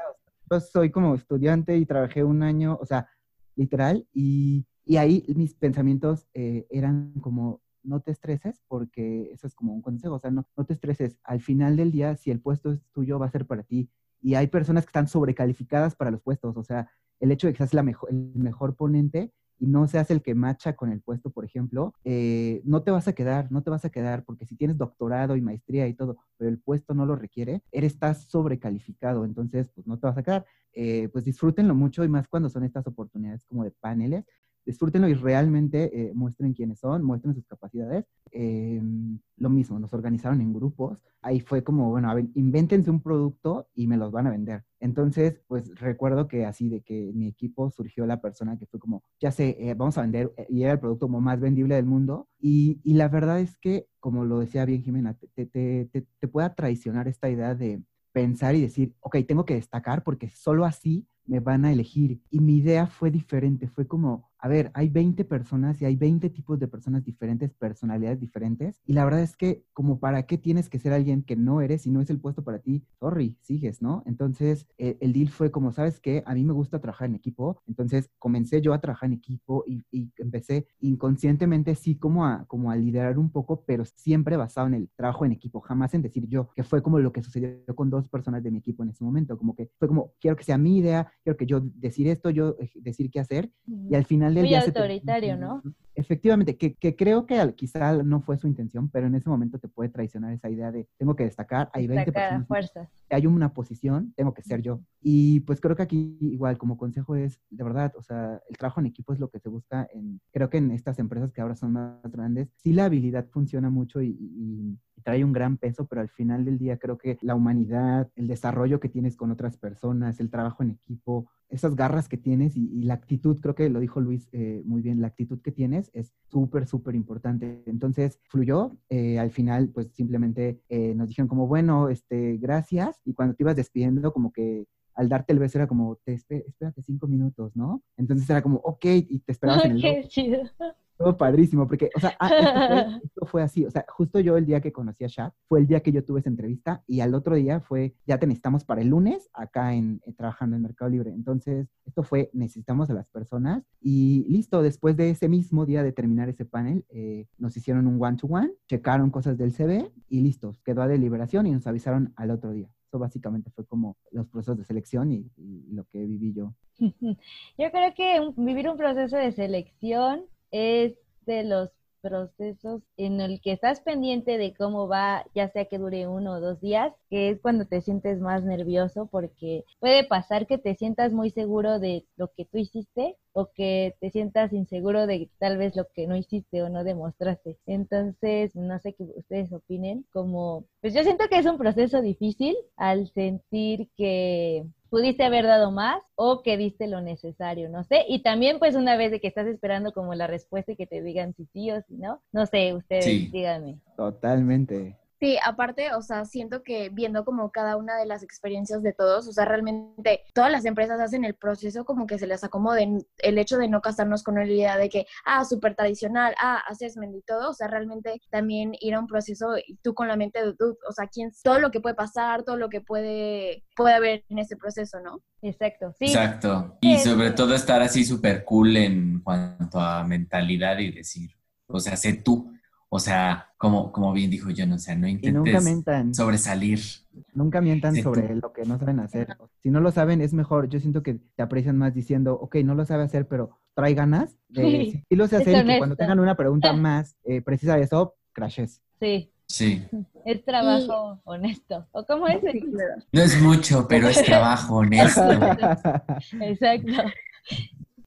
yo soy como estudiante y trabajé un año, o sea, literal, y, y ahí mis pensamientos eh, eran como, no te estreses, porque eso es como un consejo, o sea, no, no te estreses. Al final del día, si el puesto es tuyo, va a ser para ti y hay personas que están sobrecalificadas para los puestos. O sea, el hecho de que seas la mejor, el mejor ponente y no seas el que macha con el puesto, por ejemplo, eh, no te vas a quedar, no te vas a quedar, porque si tienes doctorado y maestría y todo, pero el puesto no lo requiere, eres estás sobrecalificado, entonces pues no te vas a quedar. Eh, pues disfrútenlo mucho y más cuando son estas oportunidades como de paneles, disfrútenlo y realmente eh, muestren quiénes son, muestren sus capacidades. Em, lo mismo, nos organizaron en grupos. Ahí fue como, bueno, a ver, invéntense un producto y me los van a vender. Entonces, pues recuerdo que así de que mi equipo surgió la persona que fue como, ya sé, eh, vamos a vender, eh, y era el producto como más vendible del mundo. Y, y la verdad es que, como lo decía bien Jimena, te, te, te, te pueda traicionar esta idea de pensar y decir, ok, tengo que destacar porque solo así me van a elegir. Y mi idea fue diferente, fue como, a ver, hay 20 personas y hay 20 tipos de personas diferentes, personalidades diferentes. Y la verdad es que como para qué tienes que ser alguien que no eres y no es el puesto para ti, sorry, sigues, ¿no? Entonces eh, el deal fue como, ¿sabes qué? A mí me gusta trabajar en equipo. Entonces comencé yo a trabajar en equipo y, y empecé inconscientemente sí como a, como a liderar un poco, pero siempre basado en el trabajo en equipo, jamás en decir yo, que fue como lo que sucedió con dos personas de mi equipo en ese momento, como que fue como, quiero que sea mi idea, quiero que yo decir esto, yo eh, decir qué hacer, y al final muy autoritario, ¿no? Efectivamente, que, creo que quizá no fue su intención, pero en ese momento te puede traicionar esa idea de tengo que destacar, hay 20 personas. Fuerzas. Hay una posición, tengo que ser yo. Y pues creo que aquí igual como consejo es, de verdad, o sea, el trabajo en equipo es lo que se busca en, creo que en estas empresas que ahora son más grandes, sí la habilidad funciona mucho y trae un gran peso, pero al final del día creo que la humanidad, el desarrollo que tienes con otras personas, el trabajo en equipo, esas garras que tienes y, la actitud, creo que lo dijo Luis eh, muy bien, la actitud que tienes es súper, súper importante. Entonces, fluyó. Eh, al final, pues simplemente eh, nos dijeron como, bueno, este, gracias. Y cuando te ibas despidiendo, como que al darte el beso era como, te espérate cinco minutos, ¿no? Entonces era como, ok, y te esperabas en el... [LAUGHS] Qué chido. Todo padrísimo, porque, o sea, ah, [LAUGHS] esto, fue, así, o sea, justo yo el día que conocí a Shad, fue el día que yo tuve esa entrevista y al otro día fue, ya te necesitamos para el lunes acá en, eh, trabajando en Mercado Libre. Entonces, esto fue, necesitamos a las personas y listo, después de ese mismo día de terminar ese panel, eh, nos hicieron un one-to-one, checaron cosas del CV y listo, quedó a deliberación y nos avisaron al otro día. Eso básicamente fue como los procesos de selección y, y lo que viví yo. [LAUGHS] Yo creo que vivir un proceso de selección es de los procesos en el que estás pendiente de cómo va, ya sea que dure uno o dos días, que es cuando te sientes más nervioso porque puede pasar que te sientas muy seguro de lo que tú hiciste o que te sientas inseguro de tal vez lo que no hiciste o no demostraste. Entonces, no sé qué ustedes opinen, como, pues yo siento que es un proceso difícil al sentir que pudiste haber dado más o que diste lo necesario, no sé. Y también pues una vez de que estás esperando como la respuesta y que te digan si sí o si no, no sé, ustedes díganme. Totalmente. Sí, aparte, o sea, siento que viendo como cada una de las experiencias de todos, o sea, realmente todas las empresas hacen el proceso como que se les acomoden el hecho de no casarnos con la idea de que, ah, súper tradicional, ah, assessment y todo, o sea, realmente también ir a un proceso y tú con la mente de, o sea, quién, todo lo que puede pasar, todo lo que puede, puede haber en ese proceso, ¿no? Exacto, sí. Exacto. Y sobre todo estar así súper cool en cuanto a mentalidad y decir, o sea, sé tú o sea, como, como bien dijo yo, o sea, no intentes sobresalir. Nunca mientan sobre lo que no saben hacer. Si no lo saben, es mejor. Yo siento que te aprecian más diciendo, ok, no lo sabe hacer, pero trae ganas. De, [LAUGHS] sí, lo sé hacer y que cuando tengan una pregunta [LAUGHS] más eh, precisa de eso, crashes. Sí. Sí. Es trabajo honesto. ¿O cómo es? No es mucho, pero es trabajo honesto. [LAUGHS] Exacto.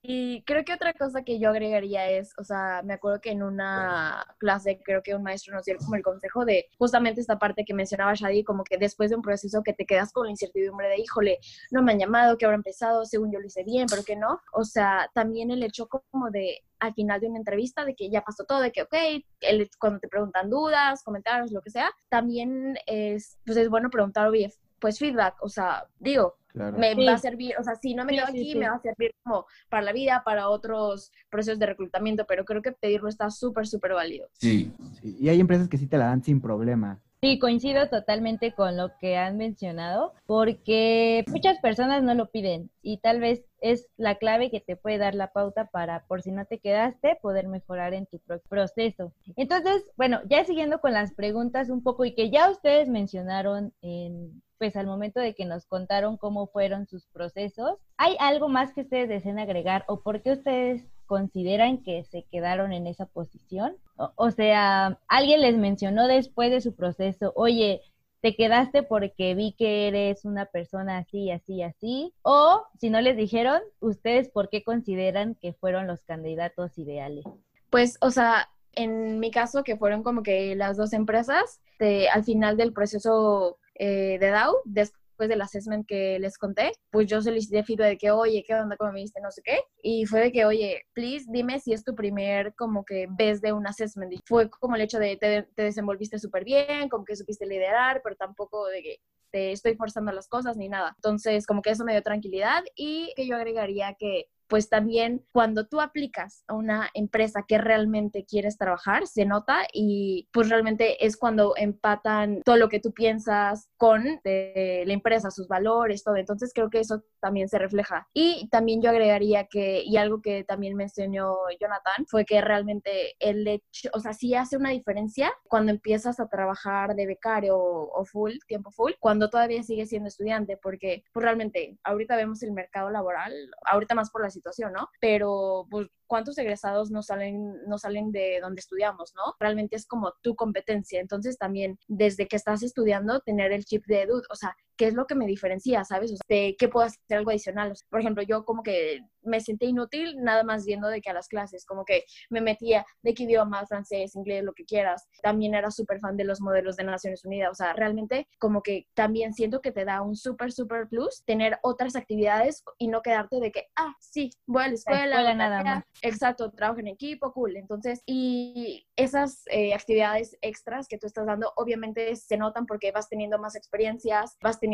Y creo que otra cosa que yo agregaría es, o sea, me acuerdo que en una clase creo que un maestro nos dio como el consejo de justamente esta parte que mencionaba Shadi, como que después de un proceso que te quedas con la incertidumbre de, híjole, no me han llamado, que habrá empezado, según yo lo hice bien, pero que no. O sea, también el hecho como de al final de una entrevista de que ya pasó todo, de que, ok, el, cuando te preguntan dudas, comentarios, lo que sea, también es, pues es bueno preguntar, oye, pues feedback, o sea, digo, me va a servir, o sea, si no me quedo aquí, me va a servir como para la vida, para otros procesos de reclutamiento, pero creo que pedirlo está súper, súper válido. Sí. Y hay empresas que sí te la dan sin problema. Sí, coincido totalmente con lo que han mencionado, porque muchas personas no lo piden y tal vez es la clave que te puede dar la pauta para, por si no te quedaste, poder mejorar en tu proceso. Entonces, bueno, ya siguiendo con las preguntas un poco y que ya ustedes mencionaron en pues al momento de que nos contaron cómo fueron sus procesos, ¿hay algo más que ustedes deseen agregar o por qué ustedes consideran que se quedaron en esa posición? O, sea, alguien les mencionó después de su proceso, oye, te quedaste porque vi que eres una persona así, así, así. O si no les dijeron, ¿ustedes por qué consideran que fueron los candidatos ideales? Pues, o sea, en mi caso, que fueron como que las dos empresas, de, al final del proceso eh, de DAO, después del assessment que les conté, pues yo solicité feedback de que, oye, ¿qué onda? ¿Cómo me viste? No sé qué. Y fue de que, oye, please, dime si es tu primer como que vez de un assessment. Y fue como el hecho de te, te desenvolviste súper bien, como que supiste liderar, pero tampoco de que este, estoy forzando las cosas ni nada. Entonces, como que eso me dio tranquilidad y que yo agregaría que pues también cuando tú aplicas a una empresa que realmente quieres trabajar, se nota y pues realmente es cuando empatan todo lo que tú piensas con la empresa, sus valores, todo. Entonces creo que eso también se refleja. Y también yo agregaría que, y algo que también me enseñó Jonathan, fue que realmente el hecho, o sea, sí hace una diferencia cuando empiezas a trabajar de becario o, full, tiempo full, cuando todavía sigues siendo estudiante, porque pues realmente ahorita vemos el mercado laboral, ahorita más por la situación, ¿no? Pero pues cuántos egresados no salen, no salen de donde estudiamos, ¿no? Realmente es como tu competencia. Entonces también desde que estás estudiando, tener el chip de edu, o sea, ¿qué es lo que me diferencia, sabes? O sea, ¿qué puedo hacer algo adicional? por ejemplo, yo como que me sentí inútil nada más viendo de que a las clases, como que me metía de qué idioma, francés, inglés, lo que quieras. También era súper fan de los modelos de Naciones Unidas, o sea, realmente como que también siento que te da un súper, súper plus tener otras actividades y no quedarte de que, ah, sí, voy a la escuela, la escuela nada más. Exacto, trabajo en equipo, cool. Entonces, y esas eh, actividades extras que tú estás dando, obviamente se notan porque vas teniendo más experiencias, vas teniendo,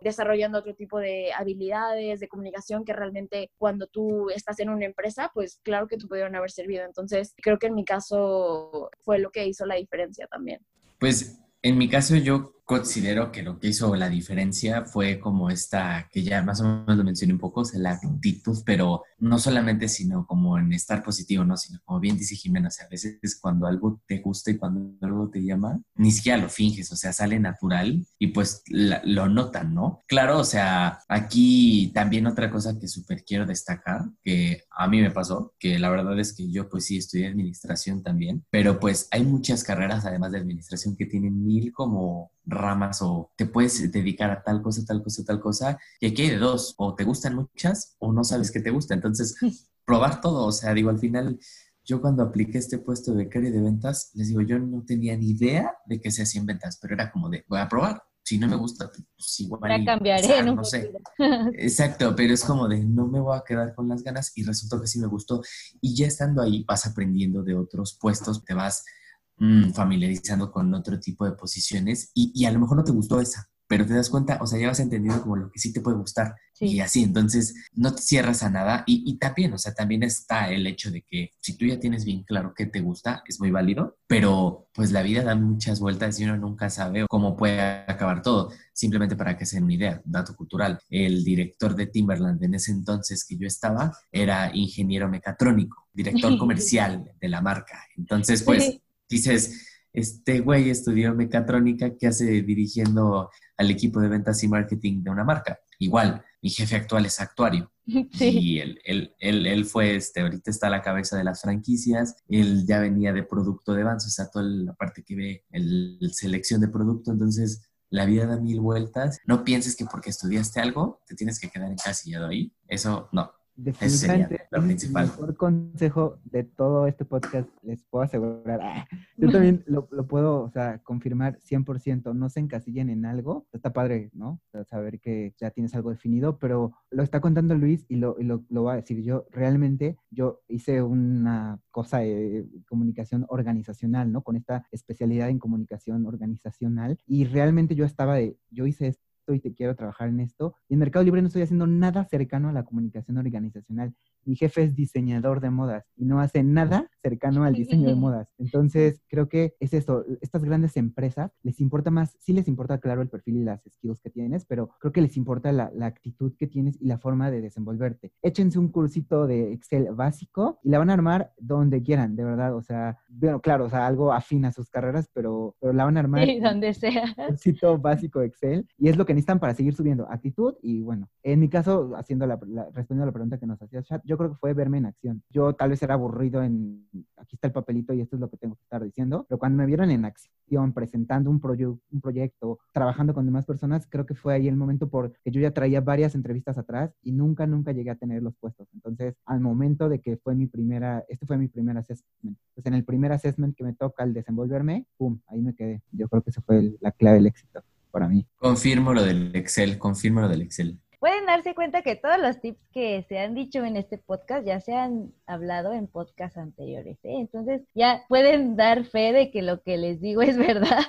desarrollando otro tipo de habilidades, de comunicación que realmente cuando tú estás en una empresa, pues claro que tú pudieron haber servido. Entonces, creo que en mi caso fue lo que hizo la diferencia también. Pues en mi caso yo considero que lo que hizo la diferencia fue como esta, que ya más o menos lo mencioné un poco, o sea, la actitud, pero no solamente sino como en estar positivo, ¿no? Sino como bien dice Jimena, o sea, a veces cuando algo te gusta y cuando algo te llama, ni siquiera lo finges, o sea, sale natural y pues lo notan, ¿no? Claro, o sea, aquí también otra cosa que súper quiero destacar, que a mí me pasó, que la verdad es que yo pues sí estudié administración también, pero pues hay muchas carreras además de administración que tienen mil como ramas o te puedes dedicar a tal cosa, tal cosa, tal cosa, y aquí hay de dos, o te gustan muchas o no sabes qué te gusta. Entonces, [LAUGHS] probar todo, o sea, digo, al final, yo cuando apliqué este puesto de becario de ventas, les digo, yo no tenía ni idea de que se hacían ventas, pero era como de, voy a probar. Si no me gusta, pues igual. cambiaré, no, sé. [LAUGHS] Exacto, pero es como de no me voy a quedar con las ganas y resultó que sí me gustó. Y ya estando ahí, vas aprendiendo de otros puestos, te vas Mm, familiarizando con otro tipo de posiciones y, y, a lo mejor no te gustó esa, pero te das cuenta, o sea, ya vas entendiendo como lo que sí te puede gustar y así, entonces no te cierras a nada y, y, también, o sea, también está el hecho de que si tú ya tienes bien claro qué te gusta, es muy válido, pero pues la vida da muchas vueltas y uno nunca sabe cómo puede acabar todo. Simplemente para que se den una idea, dato cultural, el director de Timberland en ese entonces que yo estaba era ingeniero mecatrónico, director [LAUGHS] comercial de la marca. Entonces, pues dices, este güey estudió mecatrónica, ¿qué hace dirigiendo al equipo de ventas y marketing de una marca? Igual, mi jefe actual es actuario. [LAUGHS] Y él, él, él, fue, este, ahorita está a la cabeza de las franquicias, él ya venía de producto de Vans, o sea, toda la parte que ve, el, selección de producto, entonces la vida da mil vueltas. No pienses que porque estudiaste algo te tienes que quedar encasillado ahí. Eso no. Definitivamente, el mejor consejo de todo este podcast, les puedo asegurar. Ah, yo también lo, puedo, o sea, confirmar 100%. No se encasillen en algo. Está padre, ¿no? saber que ya tienes algo definido, pero lo está contando Luis y lo, y lo, lo voy a decir yo. Realmente, yo hice una cosa de comunicación organizacional, ¿no? Con esta especialidad en comunicación organizacional. Y realmente yo estaba de, yo hice esto y te quiero trabajar en esto. Y en Mercado Libre no estoy haciendo nada cercano a la comunicación organizacional. Mi jefe es diseñador de modas y no hace nada cercano al diseño de modas. Entonces, creo que es esto. Estas grandes empresas les importa más, sí les importa, claro, el perfil y las skills que tienes, pero creo que les importa la, la actitud que tienes y la forma de desenvolverte. Échense un cursito de Excel básico y la van a armar donde quieran, de verdad. O sea, bueno, claro, o sea, algo afín a sus carreras, pero, pero la van a armar. Sí, donde sea. Un cursito básico Excel y es lo que necesitan para seguir subiendo actitud y bueno, en mi caso, haciendo la, respondiendo a la pregunta que nos hacía Chat, yo creo que fue verme en acción. Yo tal vez era aburrido en, aquí está el papelito y esto es lo que tengo que estar diciendo, pero cuando me vieron en acción, presentando un, un proyecto, trabajando con demás personas, creo que fue ahí el momento porque yo ya traía varias entrevistas atrás y nunca, nunca llegué a tener los puestos. Entonces, al momento de que fue mi primera, este fue mi primer assessment. Pues en el primer assessment que me toca al desenvolverme, ¡pum! Ahí me quedé. Yo creo que esa fue la clave del éxito para mí. Confirmo lo del Excel, confirmo lo del Excel. Pueden darse cuenta que todos los tips que se han dicho en este podcast ya se han hablado en podcasts anteriores. ¿eh? Entonces ya pueden dar fe de que lo que les digo [LAUGHS] es verdad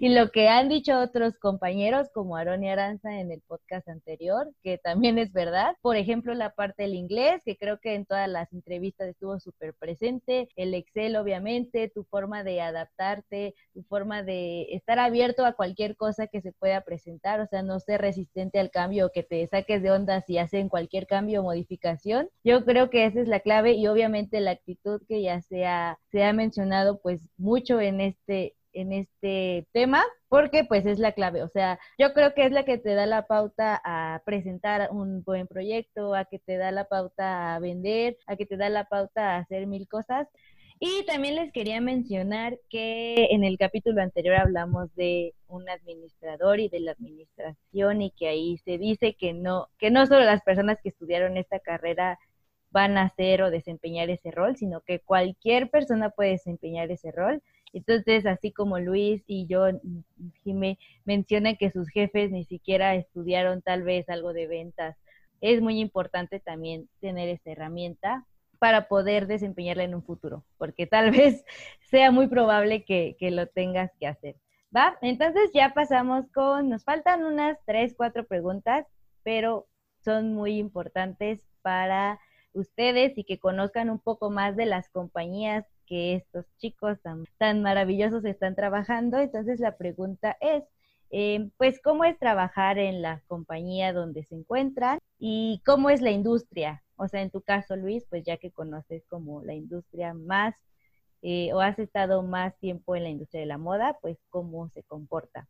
y lo que han dicho otros compañeros como Aaron y Aranza en el podcast anterior, que también es verdad. Por ejemplo, la parte del inglés, que creo que en todas las entrevistas estuvo súper presente, el Excel obviamente, tu forma de adaptarte, tu forma de estar abierto a cualquier cosa que se pueda presentar, o sea, no ser resistente al cambio que te saques de onda si hacen cualquier cambio o modificación. Yo creo que esa es la clave y obviamente la actitud que ya se ha, se ha mencionado pues mucho en este en este tema, porque pues es la clave, o sea, yo creo que es la que te da la pauta a presentar un buen proyecto, a que te da la pauta a vender, a que te da la pauta a hacer mil cosas. Y también les quería mencionar que en el capítulo anterior hablamos de un administrador y de la administración y que ahí se dice que no, que no solo las personas que estudiaron esta carrera van a hacer o desempeñar ese rol, sino que cualquier persona puede desempeñar ese rol. Entonces, así como Luis y yo, Jimé, mencionan que sus jefes ni siquiera estudiaron tal vez algo de ventas, es muy importante también tener esa herramienta para poder desempeñarla en un futuro, porque tal [LAUGHS] vez sea muy probable que, lo tengas que hacer. ¿Va? Entonces ya pasamos con, nos faltan unas tres, cuatro preguntas, pero son muy importantes para ustedes y que conozcan un poco más de las compañías que estos chicos tan, tan maravillosos están trabajando. Entonces la pregunta es, eh, pues, ¿cómo es trabajar en la compañía donde se encuentran y cómo es la industria? O sea, en tu caso, Luis, pues ya que conoces como la industria más eh, o has estado más tiempo en la industria de la moda, pues cómo se comporta.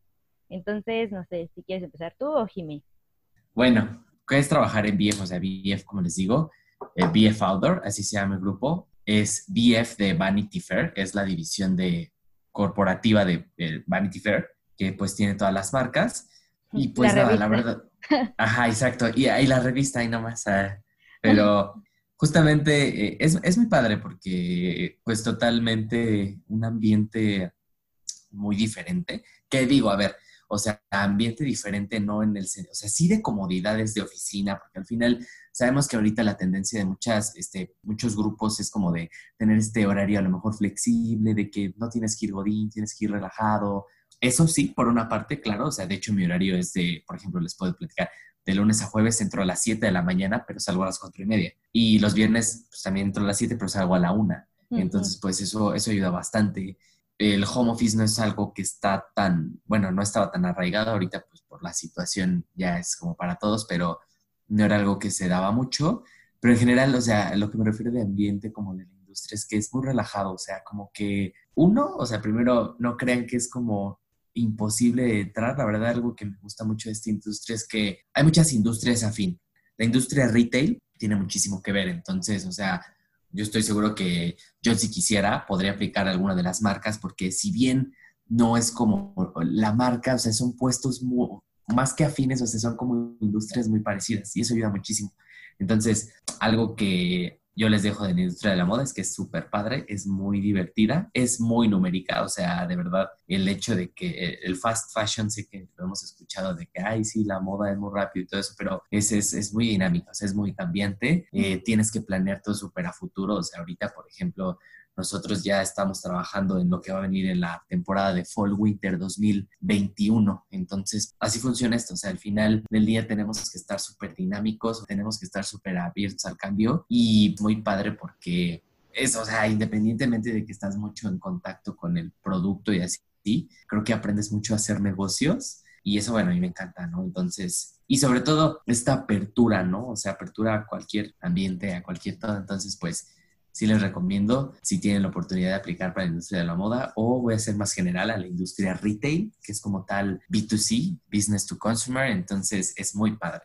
Entonces, no sé, si quieres empezar tú o Jimmy. Bueno, ¿qué es trabajar en BF? O sea, BF, como les digo, eh, BF Outdoor, así se llama el grupo, es BF de Vanity Fair, es la división de corporativa de Vanity Fair, que pues tiene todas las marcas. Y pues la, la verdad, [LAUGHS] ajá, exacto. Y ahí la revista, ahí nomás. Ah, pero justamente eh, es, es, muy padre porque pues totalmente un ambiente muy diferente. Que digo, a ver, o sea, ambiente diferente no en el, o sea, sí de comodidades de oficina, porque al final sabemos que ahorita la tendencia de muchas, este, muchos grupos es como de tener este horario a lo mejor flexible, de que no tienes que ir godín, tienes que ir relajado. Eso sí, por una parte, claro, o sea, de hecho mi horario es de, por ejemplo, les puedo platicar, de lunes a jueves entro a las 7 de la mañana, pero salgo a las 4 y media. Y los viernes pues, también entro a las 7, pero salgo a la 1. Entonces, pues eso, eso ayuda bastante. El home office no es algo que está tan, bueno, no estaba tan arraigado ahorita, pues por la situación ya es como para todos, pero no era algo que se daba mucho. Pero en general, o sea, lo que me refiero de ambiente como de la industria es que es muy relajado, o sea, como que uno, o sea, primero no crean que es como imposible entrar. La verdad, algo que me gusta mucho de esta industria es que hay muchas industrias afín. La industria retail tiene muchísimo que ver. Entonces, o sea, yo estoy seguro que yo si quisiera podría aplicar alguna de las marcas porque si bien no es como la marca, o sea, son puestos más que afines, o sea, son como industrias muy parecidas y eso ayuda muchísimo. Entonces, algo que yo les dejo de la industria de la moda es que es súper padre, es muy divertida, es muy numérica, o sea, de verdad, el hecho de que el fast fashion, sé que lo hemos escuchado de que, ay, sí, la moda es muy rápido y todo eso, pero es, es, es muy dinámico, es muy cambiante, eh, tienes que planear todo súper a futuro, o sea, ahorita, por ejemplo, nosotros ya estamos trabajando en lo que va a venir en la temporada de Fall Winter 2021. Entonces, así funciona esto. O sea, al final del día tenemos que estar súper dinámicos, tenemos que estar súper abiertos al cambio y muy padre porque es, o sea, independientemente de que estás mucho en contacto con el producto y así, creo que aprendes mucho a hacer negocios y eso, bueno, a mí me encanta, ¿no? Entonces, y sobre todo esta apertura, ¿no? O sea, apertura a cualquier ambiente, a cualquier todo. Entonces, pues, sí les recomiendo si tienen la oportunidad de aplicar para la industria de la moda o voy a ser más general a la industria retail, que es como tal B2C, Business to Consumer, entonces es muy padre.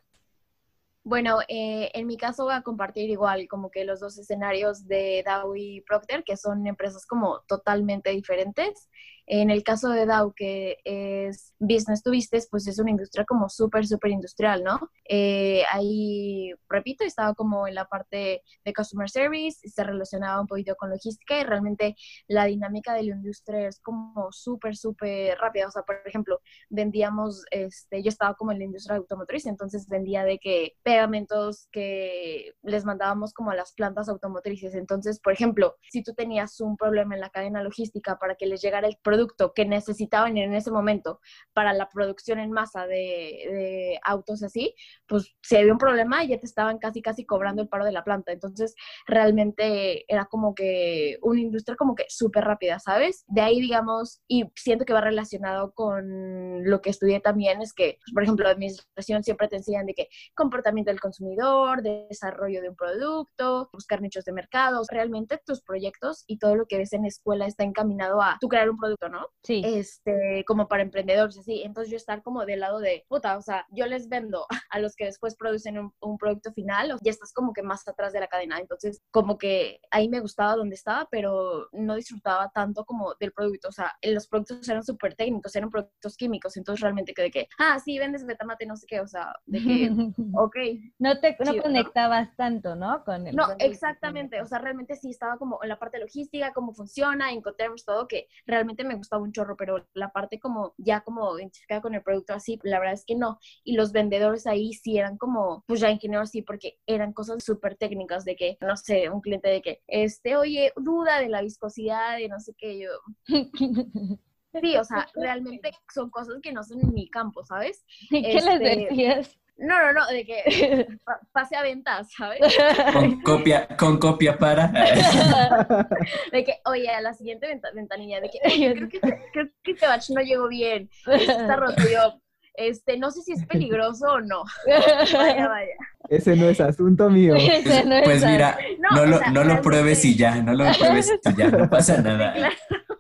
Bueno, eh, en mi caso voy a compartir igual como que los dos escenarios de Dow y Procter, que son empresas como totalmente diferentes. En el caso de Dow, que es business to business, pues es una industria como súper, súper industrial, ¿no? Eh, ahí, repito, estaba como en la parte de customer service, se relacionaba un poquito con logística y realmente la dinámica de la industria es como súper, súper rápida. O sea, por ejemplo, vendíamos, este, yo estaba como en la industria automotriz, entonces vendía de que pegamentos que les mandábamos como a las plantas automotrices. Entonces, por ejemplo, si tú tenías un problema en la cadena logística para que les llegara el producto que necesitaban en ese momento para la producción en masa de, de autos así, pues si había un problema ya te estaban casi, casi cobrando el paro de la planta. Entonces, realmente era como que una industria como que súper rápida, ¿sabes? De ahí, digamos, y siento que va relacionado con lo que estudié también, es que, por ejemplo, administración siempre te enseñan de que comportamiento del consumidor, desarrollo de un producto, buscar nichos de mercado. Realmente tus proyectos y todo lo que ves en escuela está encaminado a tú crear un producto, ¿no? Sí. Este, como para emprendedores, así. Entonces yo estar como del lado de, puta, o sea, yo les vendo [LAUGHS] a los que después producen un, un producto final, o ya estás como que más atrás de la cadena. Entonces, como que ahí me gustaba donde estaba, pero no disfrutaba tanto como del producto. O sea, los productos eran súper técnicos, eran productos químicos. Entonces, realmente que de que, ah, sí, vendes betamate, no sé qué, o sea, de que, [LAUGHS] ok. No te no conectabas tanto, ¿no? Con el, no, exactamente. O sea, realmente sí estaba como en la parte logística, cómo funciona, Incoterms, todo, que realmente me gustaba un chorro, pero la parte como ya como identificada con el producto así, la verdad es que no. Y los vendedores ahí sí eran como, pues ya ingenieros sí, porque eran cosas súper técnicas de que, no sé, un cliente de que, este, oye, duda de la viscosidad y no sé qué, yo... [LAUGHS] Sí, o sea, realmente son cosas que no son en mi campo, ¿sabes? ¿Y qué les este, decías? No, no, no, de que [LAUGHS] pase a ventas, ¿sabes? Con [LAUGHS] copia, con copia para. [LAUGHS] De que, oye, a la siguiente ventanilla, de que, creo que, creo que este batch no llegó bien, está roto yo. Este, no sé si es peligroso o no. Vaya, vaya. Ese no es asunto mío. Pues, pues mira, no, lo, no lo pruebes y ya, no lo pruebes y ya, no pasa nada.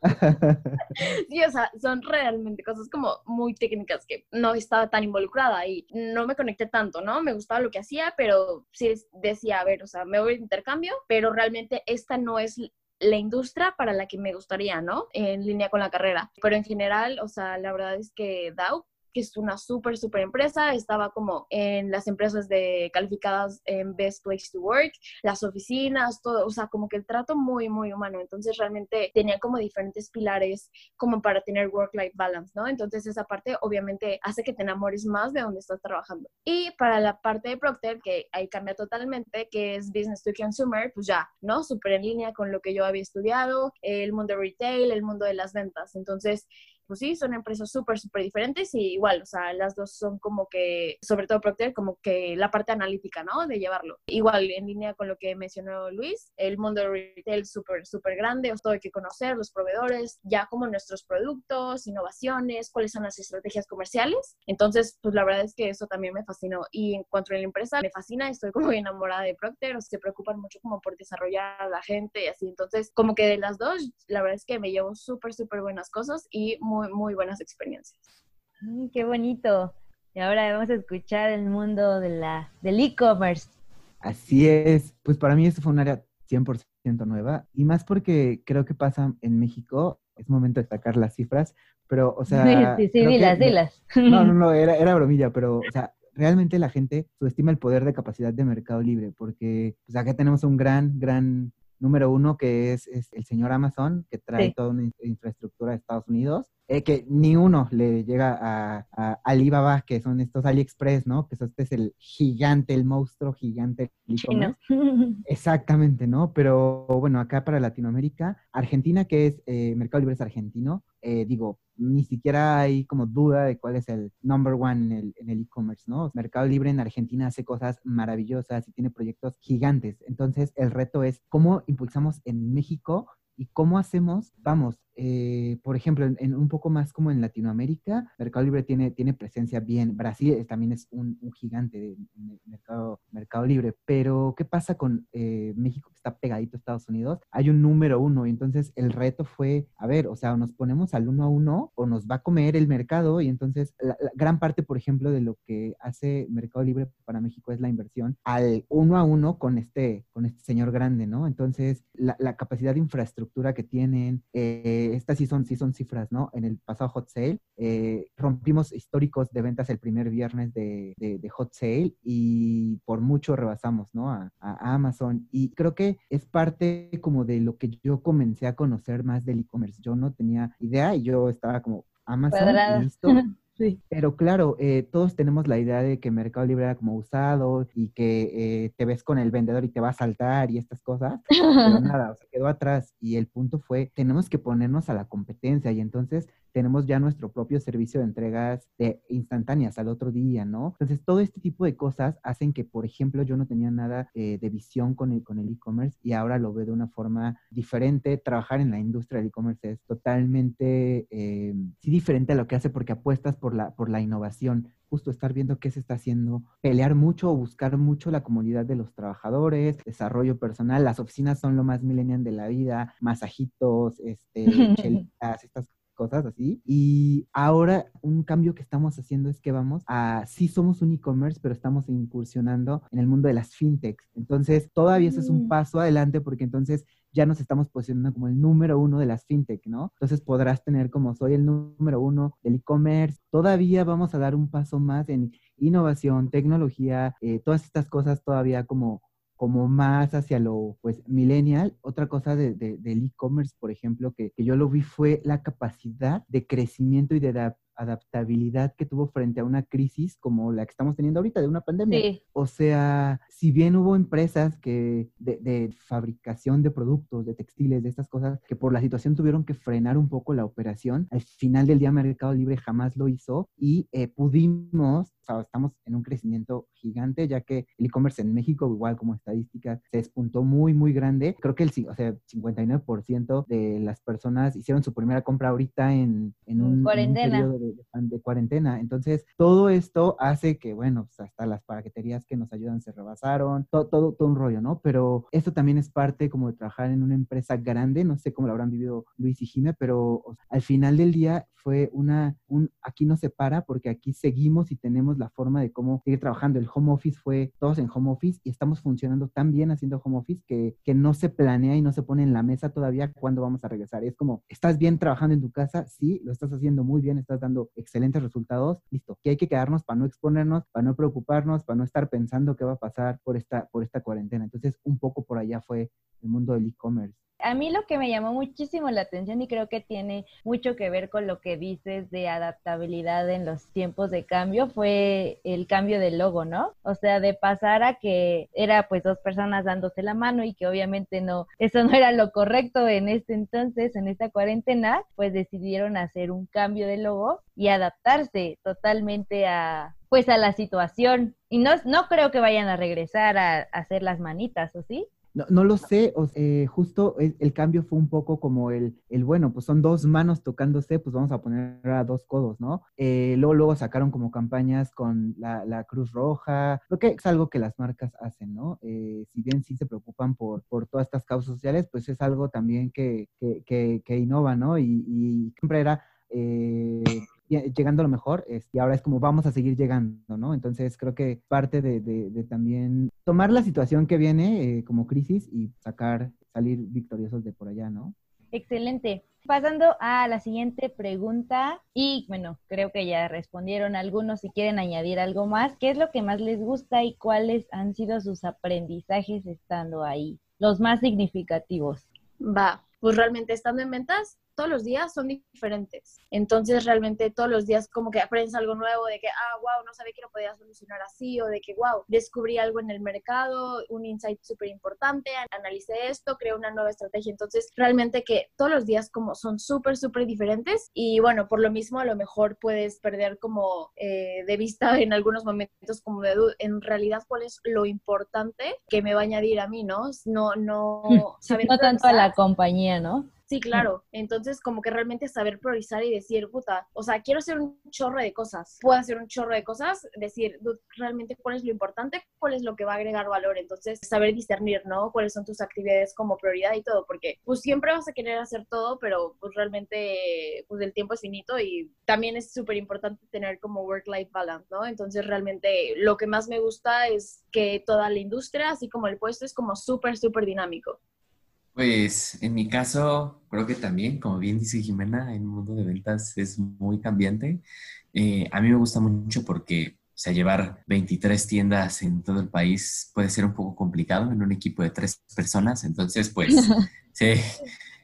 [LAUGHS] Sí, o sea, son realmente cosas como muy técnicas que no estaba tan involucrada y no me conecté tanto, ¿no? Me gustaba lo que hacía, pero sí decía, a ver, o sea, me voy de intercambio, pero realmente esta no es la industria para la que me gustaría, ¿no? En línea con la carrera. Pero en general, o sea, la verdad es que DAO que es una súper, súper empresa, estaba como en las empresas de calificadas en Best Place to Work, las oficinas, todo, o sea, como que el trato muy, muy humano. Entonces realmente tenía como diferentes pilares como para tener work-life balance, ¿no? Entonces esa parte obviamente hace que te enamores más de donde estás trabajando. Y para la parte de Procter, que ahí cambia totalmente, que es Business to Consumer, pues ya, ¿no? Súper en línea con lo que yo había estudiado, el mundo retail, el mundo de las ventas. Entonces, pues sí, son empresas súper, súper diferentes y igual, o sea, las dos son como que, sobre todo Procter, como que la parte analítica, ¿no? De llevarlo. Igual, en línea con lo que mencionó Luis, el mundo de retail súper, súper grande, o todo hay que conocer, los proveedores, ya como nuestros productos, innovaciones, cuáles son las estrategias comerciales. Entonces, pues la verdad es que eso también me fascinó. Y en cuanto a la empresa, me fascina, estoy como enamorada de Procter, o sea, se preocupan mucho como por desarrollar a la gente y así. Entonces, como que de las dos, la verdad es que me llevo súper, súper buenas cosas y muy, muy buenas experiencias. Mm, qué bonito. Y ahora vamos a escuchar el mundo de la, del e-commerce. Así es. Pues para mí esto fue un área 100% nueva y más porque creo que pasa en México. Es momento de sacar las cifras, pero, o sea... [LAUGHS] Sí, sí, dilas, dilas. [LAUGHS] No, no, no, [LAUGHS] era, era bromilla, pero, o sea, realmente la gente subestima el poder de capacidad de Mercado Libre, porque pues acá tenemos un gran, gran número uno que es, el señor Amazon, que trae toda una infraestructura de Estados Unidos, eh, que ni uno le llega a, Alibaba, que son estos AliExpress, ¿no? Que este es el gigante, el monstruo gigante. Exactamente, ¿no? Pero bueno, acá para Latinoamérica, Argentina, que es eh, Mercado Libre es argentino, eh, digo, ni siquiera hay como duda de cuál es el number one en el e-commerce, ¿no? Mercado Libre en Argentina hace cosas maravillosas y tiene proyectos gigantes. Entonces, el reto es cómo impulsamos en México y cómo hacemos, vamos, eh, por ejemplo, en, un poco más como en Latinoamérica, Mercado Libre tiene, tiene presencia bien. Brasil también es un, gigante de, mercado, mercado Libre. Pero, ¿qué pasa con eh, México que está pegadito a Estados Unidos? Hay un número uno y entonces el reto fue, a ver, o sea, o nos ponemos al uno a uno o nos va a comer el mercado y entonces la, gran parte, por ejemplo, de lo que hace Mercado Libre para México es la inversión al uno a uno con este, con este señor grande, ¿no? Entonces, la, capacidad de infraestructura que tienen, eh, eh, estas sí son, sí son cifras, ¿no? En el pasado Hot Sale eh, rompimos históricos de ventas el primer viernes de, Hot Sale y por mucho rebasamos, ¿no? A, Amazon. Y creo que es parte como de lo que yo comencé a conocer más del e-commerce. Yo no tenía idea y yo estaba como Amazon, listo. [LAUGHS] Sí. Pero claro, eh, todos tenemos la idea de que Mercado Libre era como usado y que eh, te ves con el vendedor y te va a saltar y estas cosas. Pero [LAUGHS] nada, o sea, quedó atrás. Y el punto fue, tenemos que ponernos a la competencia y entonces tenemos ya nuestro propio servicio de entregas de instantáneas al otro día, ¿no? Entonces, todo este tipo de cosas hacen que, por ejemplo, yo no tenía nada eh, de visión con el con el e-commerce y ahora lo veo de una forma diferente. Trabajar en la industria del e-commerce es totalmente, eh, sí, diferente a lo que hace porque apuestas por la, por la innovación justo estar viendo qué se está haciendo, pelear mucho o buscar mucho la comunidad de los trabajadores, desarrollo personal, las oficinas son lo más millennial de la vida, masajitos, este, [LAUGHS] chelitas, estas cosas así. Y ahora un cambio que estamos haciendo es que vamos a, sí somos un e-commerce, pero estamos incursionando en el mundo de las fintechs. Entonces, todavía eso es un mm. paso adelante porque entonces ya nos estamos posicionando como el número uno de las fintech, ¿no? Entonces podrás tener como soy el número uno del e-commerce. Todavía vamos a dar un paso más en innovación, tecnología, eh, todas estas cosas todavía como como más hacia lo, pues, millennial. Otra cosa de, del e-commerce, por ejemplo, que, que, yo lo vi fue la capacidad de crecimiento y de, adaptabilidad que tuvo frente a una crisis como la que estamos teniendo ahorita de una pandemia. O sea, si bien hubo empresas que de, fabricación de productos, de textiles, de estas cosas, que por la situación tuvieron que frenar un poco la operación, al final del día Mercado Libre jamás lo hizo y eh, pudimos, o sea, estamos en un crecimiento gigante, ya que el e-commerce en México, igual como estadística, se despuntó muy, muy grande. Creo que el o sea, 59% de las personas hicieron su primera compra ahorita en, en un, periodo de, cuarentena. Entonces, todo esto hace que, bueno, pues, hasta las paqueterías que nos ayudan se rebasaron, todo, todo, todo un rollo, ¿no? Pero esto también es parte como de trabajar en una empresa grande, no sé cómo lo habrán vivido Luis y Jime, pero al final del día fue una, un, aquí no se para porque aquí seguimos y tenemos la forma de cómo seguir trabajando. El home office fue todos en home office y estamos funcionando tan bien haciendo home office que, que no se planea y no se pone en la mesa todavía cuándo vamos a regresar. Es como, ¿estás bien trabajando en tu casa? Sí, lo estás haciendo muy bien, estás dando excelentes resultados, listo. Que hay que quedarnos para no exponernos, para no preocuparnos, para no estar pensando qué va a pasar por esta, por esta cuarentena. Entonces, un poco por allá fue el mundo del e-commerce a mí lo que me llamó muchísimo la atención y creo que tiene mucho que ver con lo que dices de adaptabilidad en los tiempos de cambio fue el cambio del logo, ¿no? O sea, de pasar a que era pues dos personas dándose la mano y que obviamente no, eso no era lo correcto en este entonces, en esta cuarentena, pues decidieron hacer un cambio de logo y adaptarse totalmente a pues a la situación. Y no, no creo que vayan a regresar a, a hacer las manitas, ¿o sí? No, no lo sé, eh, justo el, cambio fue un poco como el, el, bueno, pues son dos manos tocándose, pues vamos a poner a dos codos, ¿no? Eh, luego, luego sacaron como campañas con la, la, Cruz Roja, creo que es algo que las marcas hacen, ¿no? Eh, si bien sí se preocupan por, por todas estas causas sociales, pues es algo también que, que, que, que innova, ¿no? Y, y siempre era eh, llegando a lo mejor, y ahora es como vamos a seguir llegando, ¿no? Entonces creo que parte de, también tomar la situación que viene eh, como crisis y sacar, salir victoriosos de por allá, ¿no? Excelente. Pasando a la siguiente pregunta, y bueno, creo que ya respondieron algunos, si quieren añadir algo más, ¿qué es lo que más les gusta y cuáles han sido sus aprendizajes estando ahí? Los más significativos. Va, pues realmente estando en ventas, todos los días son diferentes. Entonces, realmente todos los días como que aprendes algo nuevo de que, ah, wow, no sabía que lo podía solucionar así, o de que, wow, descubrí algo en el mercado, un insight súper importante, analicé esto, creé una nueva estrategia. Entonces, realmente que todos los días como son súper, súper diferentes y bueno, por lo mismo a lo mejor puedes perder como eh, de vista en algunos momentos como de en realidad cuál es lo importante que me va a añadir a mí, ¿no? No, no [LAUGHS] no tanto a la compañía, ¿no? Sí, claro. Entonces, como que realmente saber priorizar y decir, puta, o sea, quiero hacer un chorro de cosas. Puedo hacer un chorro de cosas, decir realmente cuál es lo importante, cuál es lo que va a agregar valor. Entonces, saber discernir, ¿no? Cuáles son tus actividades como prioridad y todo, porque pues siempre vas a querer hacer todo, pero pues realmente, pues el tiempo es finito y también es súper importante tener como work-life balance, ¿no? Entonces, realmente lo que más me gusta es que toda la industria, así como el puesto, es como súper, súper dinámico. Pues en mi caso, creo que también, como bien dice Jimena, el mundo de ventas es muy cambiante. Eh, a mí me gusta mucho porque, o sea, llevar 23 tiendas en todo el país puede ser un poco complicado en un equipo de tres personas. Entonces, pues, [LAUGHS] sí,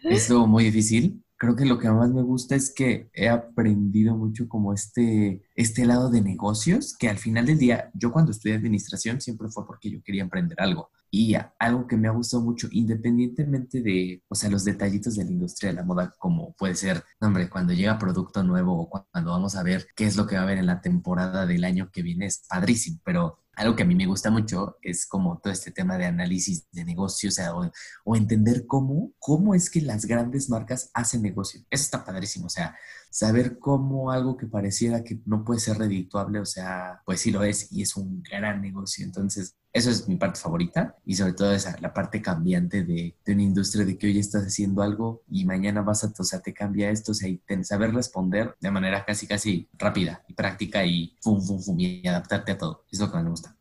es muy difícil creo que lo que más me gusta es que he aprendido mucho como este, este lado de negocios, que al final del día, yo cuando estudié administración siempre fue porque yo quería emprender algo. Y algo que me ha gustado mucho, independientemente de, o sea, los detallitos de la industria de la moda, como puede ser, hombre, cuando llega producto nuevo o cuando vamos a ver qué es lo que va a haber en la temporada del año que viene, es padrísimo, pero algo que a mí me gusta mucho es como todo este tema de análisis de negocios o, o, entender cómo, cómo es que las grandes marcas hacen negocio. Eso está padrísimo, o sea, saber cómo algo que pareciera que no puede ser redituable, o sea, pues sí lo es y es un gran negocio. Entonces, eso es mi parte favorita y sobre todo esa, la parte cambiante de, de, una industria de que hoy estás haciendo algo y mañana vas a, o sea, te cambia esto, o sea, y saber responder de manera casi, casi rápida y práctica y fum, fum, fum, y adaptarte a todo. Es lo que me gusta.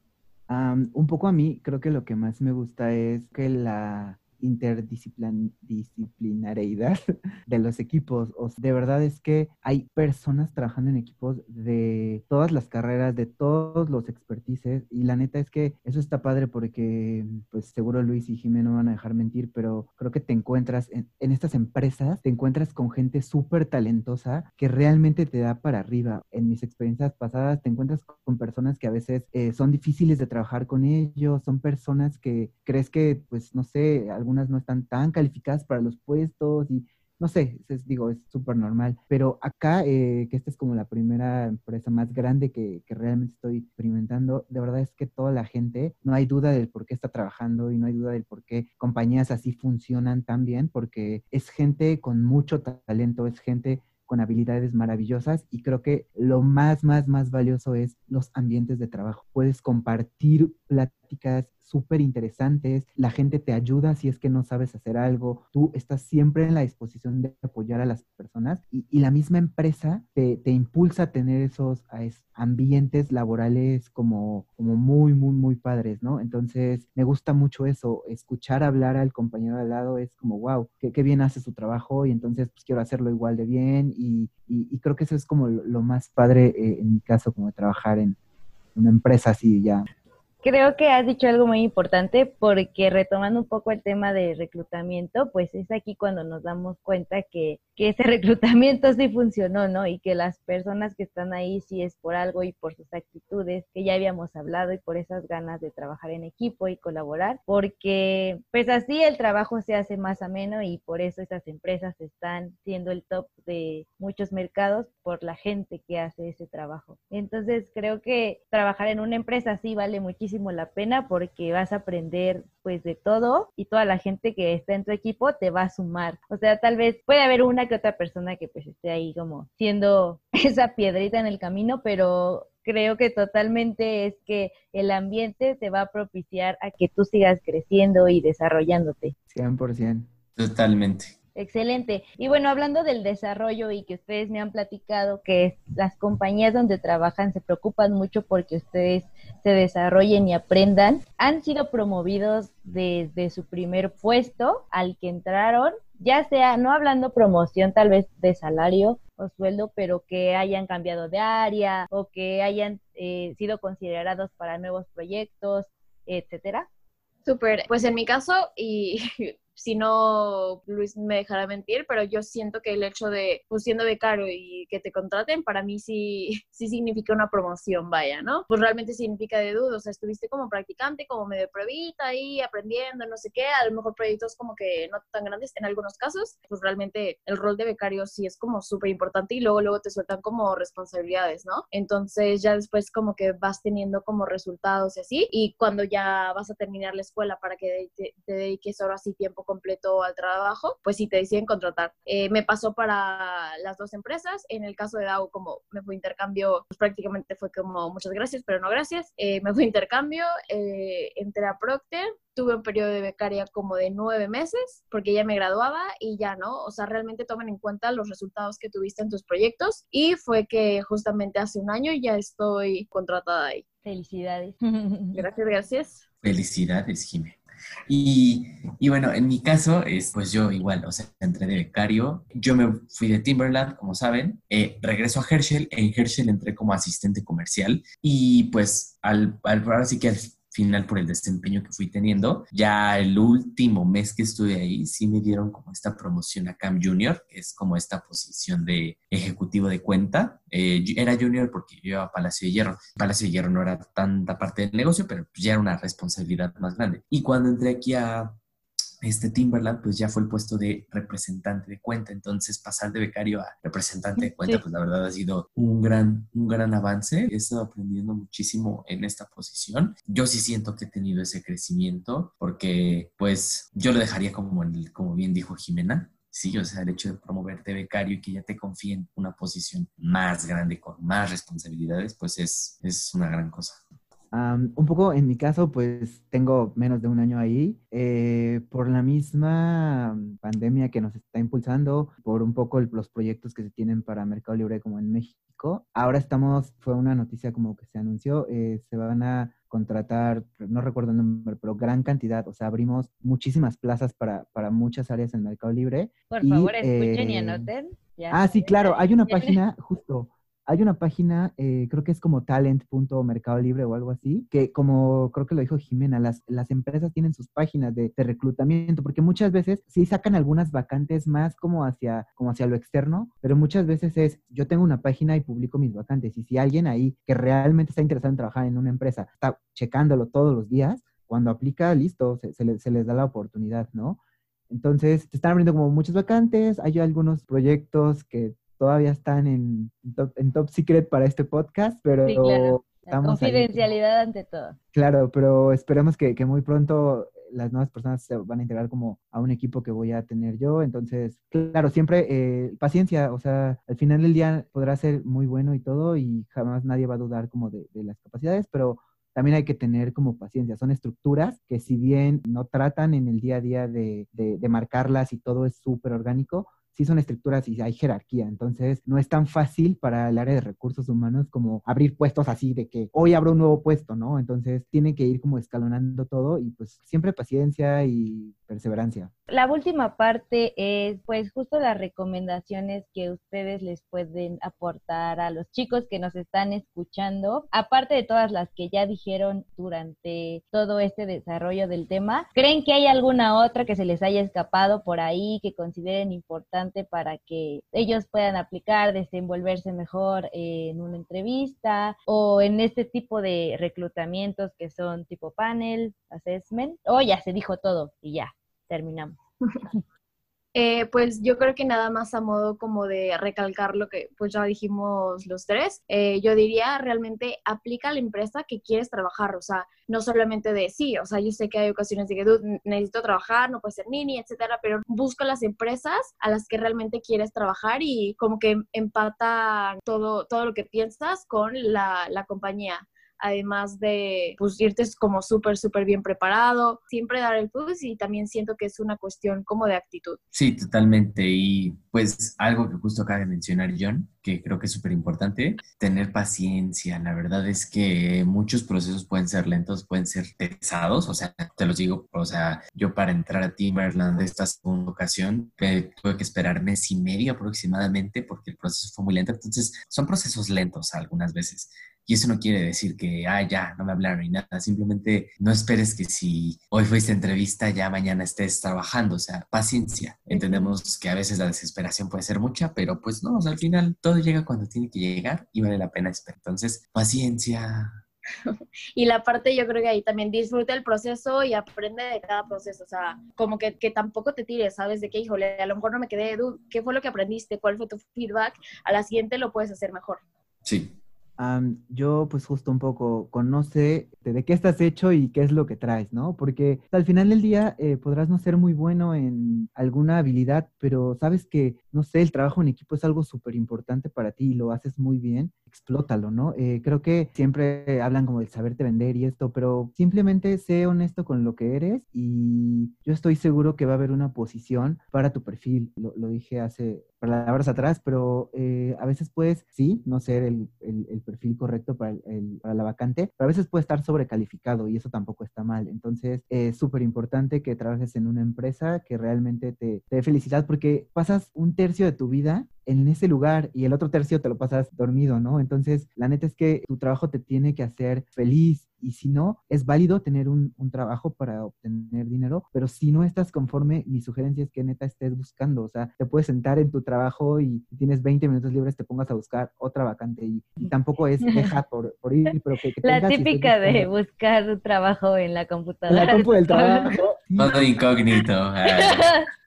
un poco a mí, creo que lo que más me gusta es que la interdisciplinariedad [LAUGHS] de los equipos. O de verdad es que hay personas trabajando en equipos de todas las carreras, de todos los expertices, y la neta es que eso está padre porque, pues seguro Luis y Jimeno van a dejar mentir, pero creo que te encuentras en, estas empresas, te encuentras con gente súper talentosa que realmente te da para arriba. En mis experiencias pasadas te encuentras con personas que a veces eh, son difíciles de trabajar con ellos, son personas que crees que, pues, no sé, algunas no están tan calificadas para los puestos y no sé, es, digo, es súper normal. Pero acá, eh, que esta es como la primera empresa más grande que, que, realmente estoy experimentando, de verdad es que toda la gente, no hay duda del por qué está trabajando y no hay duda del por qué compañías así funcionan tan bien, porque es gente con mucho talento, es gente con habilidades maravillosas y creo que lo más, más, más valioso es los ambientes de trabajo. Puedes compartir pláticas súper interesantes, la gente te ayuda si es que no sabes hacer algo, tú estás siempre en la disposición de apoyar a las personas y, la misma empresa te, impulsa a tener esos, ambientes laborales como, como muy, muy, muy padres, ¿no? Entonces, me gusta mucho eso, escuchar hablar al compañero de al lado es como, wow, qué, bien hace su trabajo y entonces pues quiero hacerlo igual de bien y, creo que eso es como lo, más padre eh, en mi caso, como trabajar en una empresa así ya Creo que has dicho algo muy importante porque retomando un poco el tema de reclutamiento, pues es aquí cuando nos damos cuenta que, que, ese [LAUGHS] reclutamiento sí funcionó, ¿no? Y que las personas que están ahí sí es por algo y por sus actitudes que ya habíamos hablado y por esas ganas de trabajar en equipo y colaborar, porque pues así el trabajo se hace más ameno y por eso esas empresas están siendo el top de muchos mercados por la gente que hace ese trabajo. Entonces creo que trabajar en una empresa sí vale muchísimo la pena porque vas a aprender pues de todo y toda la gente que está en tu equipo te va a sumar. O sea, tal vez puede haber una que otra persona que pues esté ahí como siendo [LAUGHS] esa piedrita en el camino, pero creo que totalmente es que el ambiente te va a propiciar a que tú sigas creciendo y desarrollándote. 100%. Totalmente. Excelente. Y bueno, hablando del desarrollo y que ustedes me han platicado que las compañías donde trabajan se preocupan mucho porque ustedes se desarrollen y aprendan, han sido promovidos desde su primer puesto al que entraron, ya sea, no hablando promoción tal vez de salario o sueldo, pero que hayan cambiado de área o que hayan eh, sido considerados para nuevos proyectos, etcétera. Súper, pues en mi caso, y [LAUGHS] si no Luis me dejará mentir, pero yo siento que el hecho de, pues siendo becario y que te contraten, para mí sí, [LAUGHS] sí significa una promoción, vaya, ¿no? Pues realmente significa de duda, o sea, estuviste como practicante, como medio pruebita ahí, aprendiendo, no sé qué, a lo mejor proyectos como que no tan grandes en algunos casos, pues realmente el rol de becario sí es como súper importante y luego, luego te sueltan como responsabilidades, ¿no? Entonces ya después como que vas teniendo como resultados y así, y cuando ya vas a terminar la escuela para que te, te dediques ahora sí tiempo completo al trabajo, pues si te deciden contratar. Eh, me pasó para las dos empresas. En el caso de DAO, como me fue intercambio, pues prácticamente fue como muchas gracias, pero no gracias. Eh, me fue intercambio, eh, entré a Procter, tuve un periodo de becaria como de nueve meses porque ya me graduaba y ya no, o sea, realmente toman en cuenta los resultados que tuviste en tus proyectos y fue que justamente hace un año ya estoy contratada ahí. Felicidades. Gracias, gracias. Felicidades, Jimé. Y, y, bueno, en mi caso, es, pues yo igual, o sea, entré de becario. Yo me fui de Timberland, como saben. Eh, regreso a Herschel. En Herschel entré como asistente comercial. Y pues, al, al ahora sí que al final por el desempeño que fui teniendo. Ya el último mes que estuve ahí, sí me dieron como esta promoción a Cam Junior, que es como esta posición de ejecutivo de cuenta. Eh, era junior porque yo iba a Palacio de Hierro. Palacio de Hierro no era tanta parte del negocio, pero ya era una responsabilidad más grande. Y cuando entré aquí a, este Timberland pues ya fue el puesto de representante de cuenta, entonces pasar de becario a representante de cuenta pues la verdad ha sido un gran, un gran avance, he estado aprendiendo muchísimo en esta posición, yo sí siento que he tenido ese crecimiento porque pues yo lo dejaría como, como bien dijo Jimena, Sí, o sea, el hecho de promoverte becario y que ya te confíen en una posición más grande, con más responsabilidades, pues es, es una gran cosa un poco en mi caso, pues tengo menos de un año ahí. Eh, por la misma pandemia que nos está impulsando, por un poco los proyectos que se tienen para Mercado Libre como en México. Ahora estamos, fue una noticia como que se anunció, eh, se van a contratar, no recuerdo el nombre, pero gran cantidad, o sea, abrimos muchísimas plazas para, para muchas áreas en Mercado Libre. Por favor, escuchen y eh, anoten. ah, sí, claro, hay una página justo hay una página, eh, creo que es como talent.mercado libre o algo así, que como creo que lo dijo Jimena, las, las empresas tienen sus páginas de, reclutamiento, porque muchas veces sí sacan algunas vacantes más como hacia, como hacia lo externo, pero muchas veces es, yo tengo una página y publico mis vacantes, y si alguien ahí que realmente está interesado en trabajar en una empresa está checándolo todos los días, cuando aplica, listo, se, les, se les da la oportunidad, ¿no? Entonces, te están abriendo como muchas vacantes, hay algunos proyectos que todavía están en top, secret para este podcast, pero estamos Confidencialidad ante todo. Claro, pero esperemos que, muy pronto las nuevas personas se van a integrar como a un equipo que voy a tener yo. Entonces, claro, siempre eh, paciencia, o sea, al final del día podrá ser muy bueno y todo y jamás nadie va a dudar como de, las capacidades, pero también hay que tener como paciencia. Son estructuras que si bien no tratan en el día a día de, de marcarlas y todo es súper orgánico, sí son estructuras y hay jerarquía, entonces no es tan fácil para el área de recursos humanos como abrir puestos así de que hoy abro un nuevo puesto, ¿no? Entonces tiene que ir como escalonando todo y pues siempre paciencia y perseverancia. La última parte es pues justo las recomendaciones que ustedes les pueden aportar a los chicos que nos están escuchando, aparte de todas las que ya dijeron durante todo este desarrollo del tema. ¿Creen que hay alguna otra que se les haya escapado por ahí que consideren importante para que ellos puedan aplicar, desenvolverse mejor en una entrevista o en este tipo de reclutamientos que son tipo panel, assessment? O ya se dijo todo y ya terminamos. [LAUGHS] Eh, pues yo creo que nada más a modo como de recalcar lo que pues ya dijimos los tres, eh, yo diría realmente aplica a la empresa que quieres trabajar, o sea, no solamente de sí, o sea, yo sé que hay ocasiones de que necesito trabajar, no puede ser nini, etcétera, pero busca las empresas a las que realmente quieres trabajar y como que empata todo, todo lo que piensas con la, la compañía además de pues irte como súper, súper bien preparado, siempre dar el plus y también siento que es una cuestión como de actitud. Sí, totalmente. Y pues algo que justo acaba de mencionar John, que creo que es súper importante, tener paciencia. La verdad es que muchos procesos pueden ser lentos, pueden ser pesados, o sea, te los digo, o sea, yo para entrar a Timberland esta segunda ocasión tuve que esperar mes y medio aproximadamente porque el proceso fue muy lento. Entonces, son procesos lentos algunas veces. Y eso no quiere decir que, ah, ya, no me hablaron ni nada. Simplemente no esperes que si hoy fuiste entrevista, ya mañana estés trabajando. O sea, paciencia. Entendemos que a veces la desesperación puede ser mucha, pero pues no, al final todo llega cuando tiene que llegar y vale la pena esperar. Entonces, paciencia. [LAUGHS] Y la parte yo creo que ahí también disfruta el proceso y aprende de cada proceso, o sea, como que, que tampoco te tires, ¿sabes? De que, híjole, a lo mejor no me quedé, ¿qué fue lo que aprendiste? ¿Cuál fue tu feedback? A la siguiente lo puedes hacer mejor. Sí, yo pues justo un poco conoce de qué estás hecho y qué es lo que traes, ¿no? Porque al final del día eh, podrás no ser muy bueno en alguna habilidad, pero sabes que, no sé, el trabajo en equipo es algo súper importante para ti y lo haces muy bien, explótalo, ¿no? Eh, creo que siempre hablan como del saberte vender y esto, pero simplemente sé honesto con lo que eres y yo estoy seguro que va a haber una posición para tu perfil. Lo, lo dije hace, palabras atrás, pero eh, a veces puedes, sí, no ser el, el, perfil correcto para, el, para, la vacante, pero a veces puede estar sobrecalificado y eso tampoco está mal. Entonces, es súper importante que trabajes en una empresa que realmente te, te dé felicidad porque pasas un tercio de tu vida en ese lugar y el otro tercio te lo pasas dormido, ¿no? Entonces, la neta es que tu trabajo te tiene que hacer feliz y si no, es válido tener un, un, trabajo para obtener dinero, pero si no estás conforme, mi sugerencia es que neta estés buscando, o sea, te puedes sentar en tu trabajo y tienes 20 minutos libres, te pongas a buscar otra vacante y, tampoco es deja [LAUGHS] por, por ir, pero que, La típica de buscar un trabajo en la computadora. la compu del [LAUGHS] trabajo. Todo incógnito.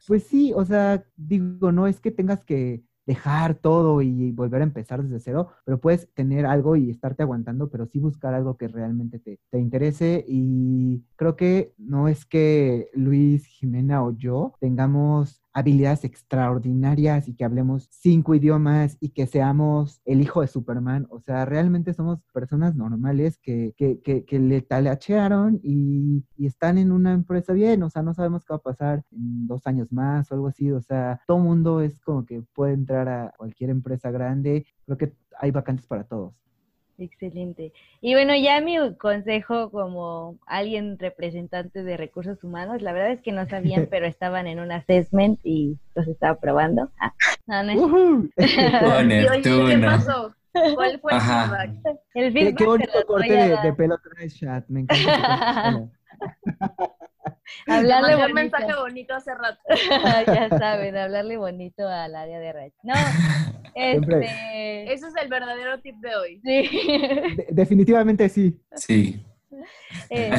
Pues sí, o sea, digo, no es que tengas que dejar todo y volver a empezar desde cero, pero puedes tener algo y estarte aguantando, pero sí buscar algo que realmente te, te interese. Y creo que no es que Luis, Jimena o yo tengamos habilidades extraordinarias y que hablemos cinco idiomas y que seamos el hijo de Superman. O sea, realmente somos personas normales que, que, que, le talachearon y, y, están en una empresa bien. O sea, no sabemos qué va a pasar en dos años más o algo así. O sea, todo mundo es como que puede entrar a cualquier empresa grande. Creo que hay vacantes para todos. Excelente. Y bueno, ya mi consejo como alguien representante de recursos humanos, la verdad es que no sabían, [LAUGHS] pero estaban en un assessment y los estaba probando. Ah, no, no es... [LAUGHS] ¿Qué pasó? ¿Cuál fue el feedback? El feedback qué, bonito corte de, de, pelo traes, chat. Me encanta. [LAUGHS] [LAUGHS] hablarle un mensaje bonito hace rato. [LAUGHS] ya saben, hablarle bonito al área de red. No, [LAUGHS] este... Ese es el verdadero tip de hoy. Sí. definitivamente sí. Sí. Eh,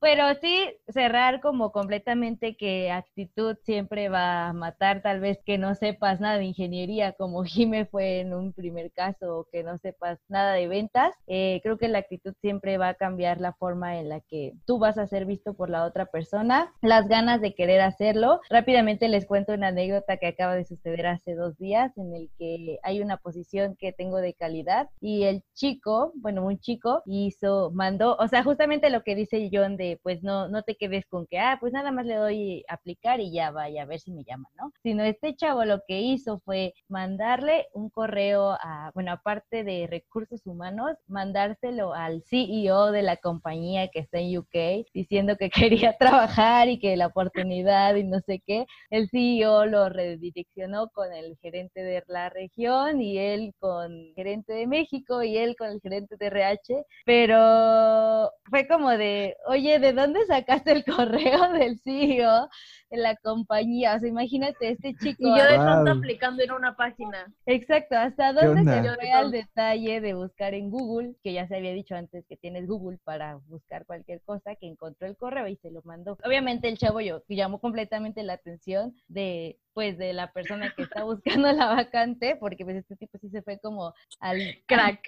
pero sí cerrar como completamente que actitud siempre va a matar, tal vez que no sepas nada de ingeniería, como [LAUGHS] Jime fue en un primer caso, o que no sepas nada de ventas. Eh, creo que la actitud siempre va a cambiar la forma en la que tú vas a ser visto por la otra persona, las ganas de querer hacerlo. Rápidamente les cuento una anécdota que acaba de suceder hace dos días en el que hay una posición que tengo de calidad y el chico, bueno, un chico hizo, mandó, o sea, justamente lo que dice John de pues no, no te quedes con que, ah, pues nada más le doy aplicar y ya vaya a ver si me llaman, ¿no? Sino este chavo lo que hizo fue mandarle un correo a, bueno, aparte de recursos humanos, mandárselo al CEO de la compañía que está en UK diciendo que [LAUGHS] quería trabajar y que la oportunidad y no sé qué. El CEO lo redireccionó con el gerente de la región y él con el gerente de México y él con el gerente de RH, pero fue como de, oye, ¿de dónde sacaste el correo del CEO de la compañía? O sea, imagínate este chico. Y yo de tanto aplicando en una página. Exacto, ¿hasta dónde se fue al detalle de buscar en Google? Que ya se había dicho antes que tienes Google para buscar cualquier cosa, que encontró el correo y se lo mandó. Obviamente el chavo yo llamó completamente la atención de pues de la persona que está [LAUGHS] buscando la vacante, porque pues este tipo sí se fue como al crack.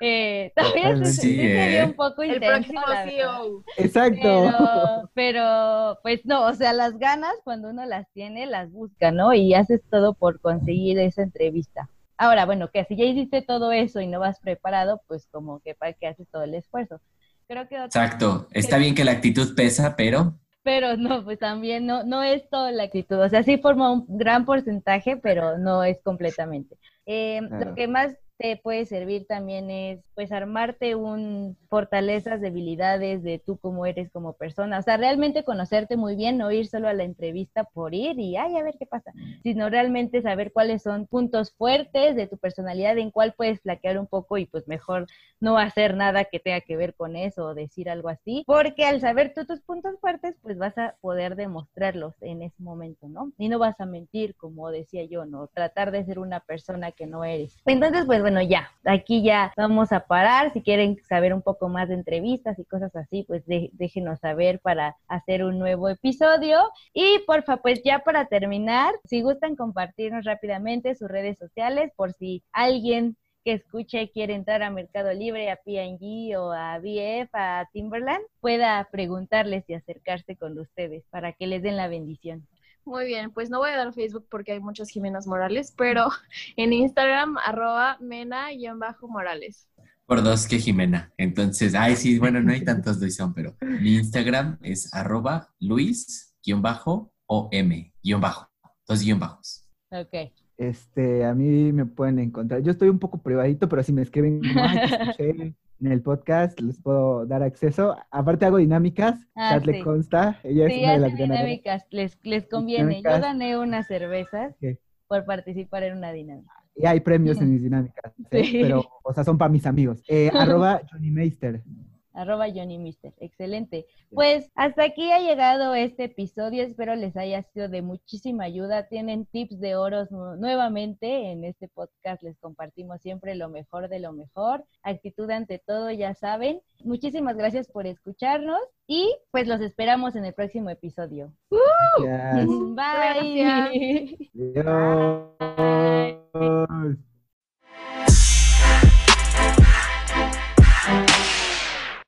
Eh, también se, sí, ¿eh? un poco El próximo CEO. Exacto. Pero, pues no, o sea, las ganas cuando uno las tiene, las busca, ¿no? Y haces todo por conseguir esa entrevista. Ahora, bueno, que si ya hiciste todo eso y no vas preparado, pues como que para qué haces todo el esfuerzo. Creo que Exacto. Está bien que la actitud pesa, pero pero no, pues también no, no es toda la actitud. O sea, sí forma un gran porcentaje, pero no es completamente. Eh, Lo que más te puede servir también es pues armarte un fortalezas, debilidades de tú cómo eres como persona, o sea, realmente conocerte muy bien, no ir solo a la entrevista por ir y ay, a ver qué pasa, sino realmente saber cuáles son puntos fuertes de tu personalidad, en cuál puedes flaquear un poco y pues mejor no hacer nada que tenga que ver con eso o decir algo así, porque al saber tú tus puntos fuertes, pues vas a poder demostrarlos en ese momento, ¿no? Y no vas a mentir, como decía yo, ¿no? Tratar de ser una persona que no eres. Entonces, pues bueno, ya, aquí ya vamos a parar. Si quieren saber un poco más de entrevistas y cosas así, pues déjenos saber para hacer un nuevo episodio. Y porfa, pues ya para terminar, si gustan compartirnos rápidamente sus redes sociales por si alguien que escuche quiere entrar a Mercado Libre, a P&G o a BF, a Timberland, pueda preguntarles y acercarse con ustedes para que les den la bendición. Muy bien, pues no voy a dar Facebook porque hay muchas Jimenas Morales, pero [LAUGHS] en Instagram, arroba mena-morales. Por dos que Jimena. Entonces, ay, sí, bueno, no hay [LAUGHS] tantos Luisón, pero mi Instagram es arroba luis-om-bajo, dos guion bajos. Ok. Este, a mí me pueden encontrar. Yo estoy un poco privadito, pero si me escriben [LAUGHS] en el podcast, les puedo dar acceso. Aparte hago dinámicas, ah, le consta. Ella es una de las dinámicas, les, les conviene. Yo gané unas cervezas por participar en una dinámica. Y hay premios en [LAUGHS] mis dinámicas, ¿eh? pero, o sea, son para mis amigos. Eh, [LAUGHS] arroba Johnny Meister arroba Johnny Mister. Excelente. Pues hasta aquí ha llegado este episodio. Espero les haya sido de muchísima ayuda. Tienen tips de oros nuevamente. En este podcast les compartimos siempre lo mejor de lo mejor. Actitud ante todo, ya saben. Muchísimas gracias por escucharnos y pues los esperamos en el próximo episodio. Bye. [LAUGHS] Bye.